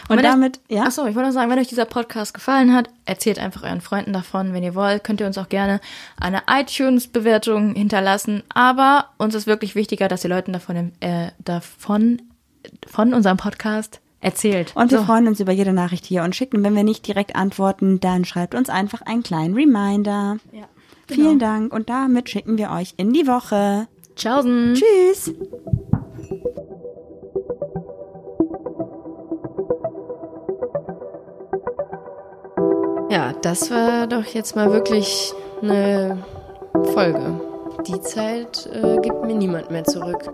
Und wenn damit, ja. Achso, ich wollte noch sagen, wenn euch dieser Podcast gefallen hat, erzählt einfach euren Freunden davon. Wenn ihr wollt, könnt ihr uns auch gerne eine iTunes-Bewertung hinterlassen. Aber uns ist wirklich wichtiger, dass ihr Leuten davon, äh, davon, von unserem Podcast erzählt. Und wir So. freuen uns über jede Nachricht hier und schicken. Wenn wir nicht direkt antworten, dann schreibt uns einfach einen kleinen Reminder. Ja, Genau. Vielen Dank und damit schicken wir euch in die Woche. Tschaußen. Tschüss. Ja, das war doch jetzt mal wirklich eine Folge. Die Zeit äh, gibt mir niemand mehr zurück.